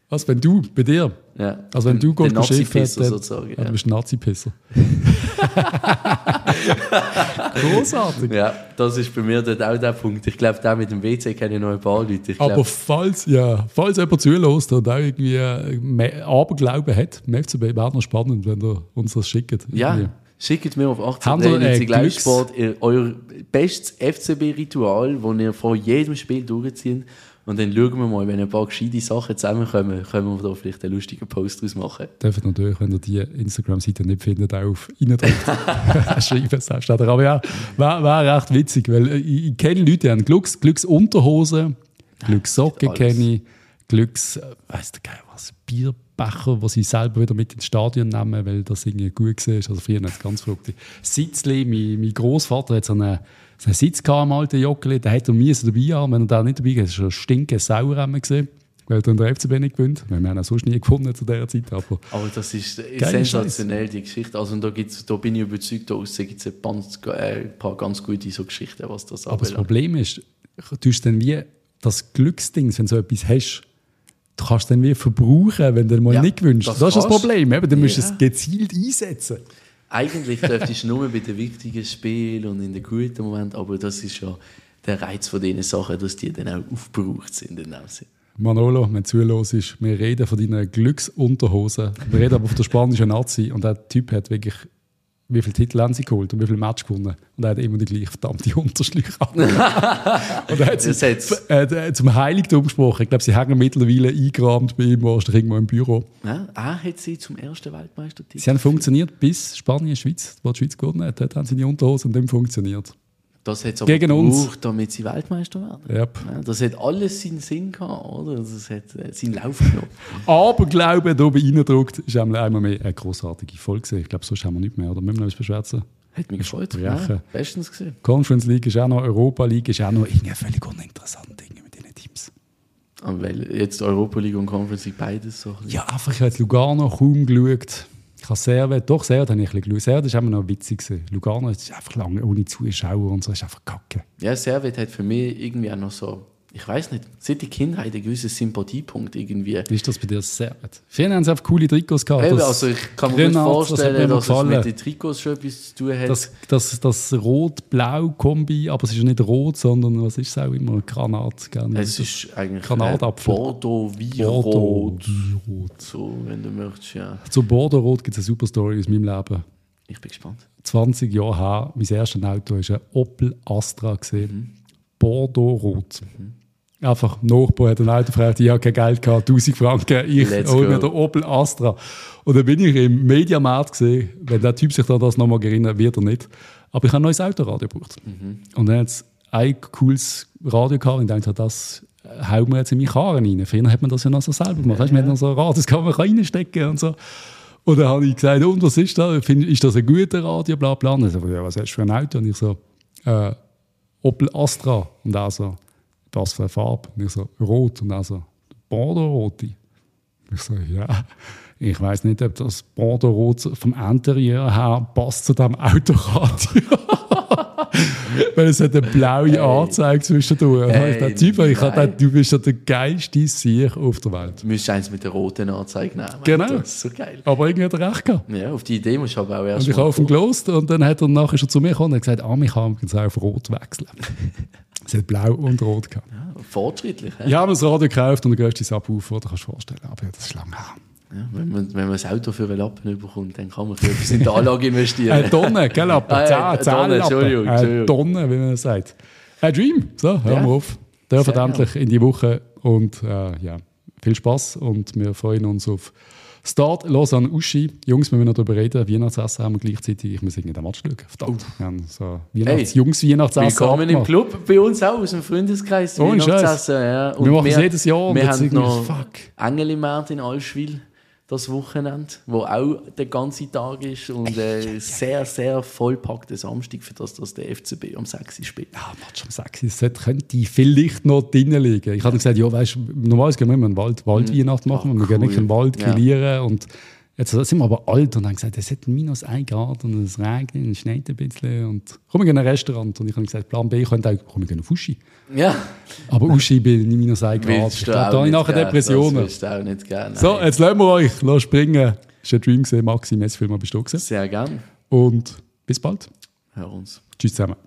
Was, wenn du, bei dir? Ja. Also wenn du gehst Nazi-Pisser sozusagen. Ja. Du bist ein Nazi-Pisser. *laughs* Großartig. Ja, das ist bei mir dort auch der Punkt. Ich glaube, da mit dem WC kenne ich noch ein paar Leute. Ich Aber falls, ja, falls jemand zulässt und auch irgendwie äh, Aberglauben hat, im FCB wäre noch spannend, wenn ihr uns das schickt. Ja. Schickt mir auf 18 Gleichsport euer bestes FCB-Ritual, das ihr vor jedem Spiel durchzieht und dann schauen wir mal, wenn ein paar gescheite Sachen zusammenkommen, können wir da vielleicht einen lustigen Post draus machen. Dürfen natürlich, wenn ihr die Instagram-Seite nicht findet, auch auf reindrückt. *laughs* schreiben es selbst. Aber ja, wäre wär recht witzig, weil ich, ich kenne Leute, die haben Glücks, Glücksunterhosen, Glückssocken kenne ich, Glücks, äh, weiss der geil was, Bierbecher, die sie selber wieder mit ins Stadion nehmen, weil das irgendwie gut war. Also früher hat es ganz verrückt. Sitzli, mein, mein Großvater hat so eine so einen Sitz am alten Joggeli, den hätte er mir dabei haben. Wenn er da nicht dabei ist, ist er stinke sauer gesehen. Weil dann der FCB nicht gewinnt. Wir haben ihn auch sonst nie gefunden zu dieser Zeit. Aber, aber das ist sensationell, die Geschichte. Also da, gibt's, da bin ich überzeugt, da gibt es ein, äh, ein paar ganz gute so Geschichten, was das Aber das Problem ist, du hast dann wie das Glücksding, wenn du so etwas hast, du kannst dann wie verbrauchen, wenn du mal ja, nicht gewünscht. Das, das ist das Problem. Eben. Du musst es gezielt einsetzen. Eigentlich dürftest du nur bei den wichtigen Spielen und in den guten Momenten, aber das ist ja der Reiz von diesen Sachen, dass die dann auch aufgebraucht sind. In Manolo, wenn du zuhörst, wir reden von deinen Glücksunterhosen. Wir reden aber auf der spanischen Nazi und der Typ hat wirklich wie viele Titel haben sie geholt und wie viele Matches gewonnen. Und er hat immer die gleiche verdammte *laughs* Unterschlüche und er hat sie äh, zum Heiligtum gesprochen. Ich glaube, sie hängen mittlerweile eingerahmt bei ihm wahrscheinlich irgendwo im Büro. Ja, er hat sie zum ersten Weltmeistertitel. Sie haben funktioniert bis Spanien, Schweiz, wo die Schweiz gewonnen hat. Dort haben sie die Unterhose und dann funktioniert. Das hat es aber Gegen gebraucht, damit sie Weltmeister werden. Yep. Ja, das hat alles seinen Sinn gehabt, oder? Das hat äh, seinen Lauf genommen. *laughs* aber Glaube, da oben reindruckt, ist einmal mehr eine großartige Folge. Ich glaube, sonst haben wir nicht mehr, oder? Müssen wir noch etwas beschwätzen? Hat mich gefreut. Ja, bestens gesehen. Conference League ist auch noch, Europa League ist auch noch irgendwie völlig uninteressant Dinge mit diesen Teams. Aber weil jetzt Europa League und Conference League beides so. Ja, einfach, ich habe Lugano kaum geschaut. Ich habe Servet, doch Servet habe ich ein bisschen. Servet war immer noch witzig. Lugano ist einfach lange ohne Zuschauer und so, ist einfach kacke. Ja, Servet hat für mich irgendwie auch noch so ich weiß nicht, seit die Kindheit ein gewisser Sympathiepunkt irgendwie. Wie ist das bei dir sehr gut? Vielen haben sie einfach coole Trikots gehabt. Eben, also ich kann mir gut vorstellen, das dass es mit den Trikots schon etwas zu tun hat. Das, das, das Rot-Blau-Kombi, aber es ist ja nicht rot, sondern was ist es auch immer? Granat. Gerne. Es ist eigentlich Granatapfel. Bordeaux wie Rot. Rot. So, wenn du möchtest, ja. Zu Bordeaux-Rot gibt es eine super Story aus meinem Leben. Ich bin gespannt. 20 Jahre her, mein erstes Auto war ein Opel Astra. Gesehen. Mhm. Bordeaux-Rot. Mhm. Einfach, Nachbar hat ein Auto gefragt, ich habe kein Geld gehabt, 1000 Franken, ich hole mir den Opel Astra. Und dann bin ich im Mediamarkt gesehen, wenn der Typ sich da das nochmal erinnert, wird er nicht. Aber ich habe ein neues Autoradio gebraucht. Mhm. Und dann hat es ein cooles Radio gehabt und ich dachte, das hauen wir jetzt in meine Karren rein. Früher hat man das ja noch so selber gemacht. Ja, weißt, man hat noch so ein Radio, das kann man reinstecken und so. Und dann habe ich gesagt, und was ist das? Ist das ein guter Radio? Bla, bla. Und so, ja, was hast du für ein Auto? Und ich so, äh, Opel Astra. Und er so, was für eine Farbe? Und ich so, rot. Und er so, Bordeaux-rote. Ich so, ja. Ich weiß nicht, ob das Bordeaux-rot vom Interieur her passt zu diesem Autoradio. *laughs* Weil es hat eine blaue hey. Anzeige zwischendurch. Hey, der typ, ich dachte, du bist ja der geilste Sieg auf der Welt. Du müsstest eins mit der roten Anzeige nehmen. Genau. Das ist so geil. Aber irgendwie hat er recht gehabt. Ja, auf die Idee musst du aber auch erst Und ich habe auf ihn gelost und dann hat er nachher schon zu mir gekommen und gesagt, ah, ich kann übrigens auf rot wechseln. *laughs* es hat blau und rot gehabt. Ja, fortschrittlich. Ich habe das Radio gekauft und du gehst ins Abwurf, oder kannst du dir vorstellen. Aber ja, das ist lange her. Ja, wenn, man, wenn man das Auto für einen Lappen bekommt, dann kann man für etwas in die Anlage investieren. Eine Tonne, gell, Lappen? *laughs* Ah, zehn, Tonne, Entschuldigung, Eine Tonne, wie man sagt. Ein Dream. So, hören ja. wir auf. Dürfen endlich in die Woche und äh, ja, viel Spaß und wir freuen uns auf Start Lausanne Uschi. Jungs, wir müssen noch darüber reden. Weihnachtsessen haben wir gleichzeitig. Ich muss irgendwie den Match schauen. Verdammt. Wir haben so Weihnachts hey, Jungs Weihnachtsessen. Willkommen im Club. Bei uns auch aus dem Freundeskreis. Oh, Weihnachtsessen. Ja. wir machen es jedes Jahr. Wir haben noch fuck. Engel im März in Allschwil das Wochenende, wo auch der ganze Tag ist und äh, sehr, sehr vollpackter Samstag, für das, dass der FCB am 6 spielt. Ja, Match am 6 das könnte vielleicht noch drinnen liegen. Ich hatte gesagt, ja, weißt du, normalerweise gehen wir immer einen Wald, Waldweihnacht mhm. machen, Ach, wir cool. gehen nicht im Wald grillieren ja. und Jetzt sind wir aber alt und haben gesagt, es hat minus 1 Grad und es regnet und es schneit ein bisschen. Und komm, wir gehen in ein Restaurant. Und ich habe gesagt, Plan B könnte auch, komm, wir gehen auf Uschi. Ja. Aber Uschi bei minus 1 Grad. Ich glaube, da habe ich nachher gern. Depressionen. Das du auch nicht gerne. So, jetzt lassen wir euch Lass springen. War ein Dream, gewesen. Maxi, merci vielmals, bist du Sehr gerne. Und bis bald. Hör uns. Tschüss zusammen.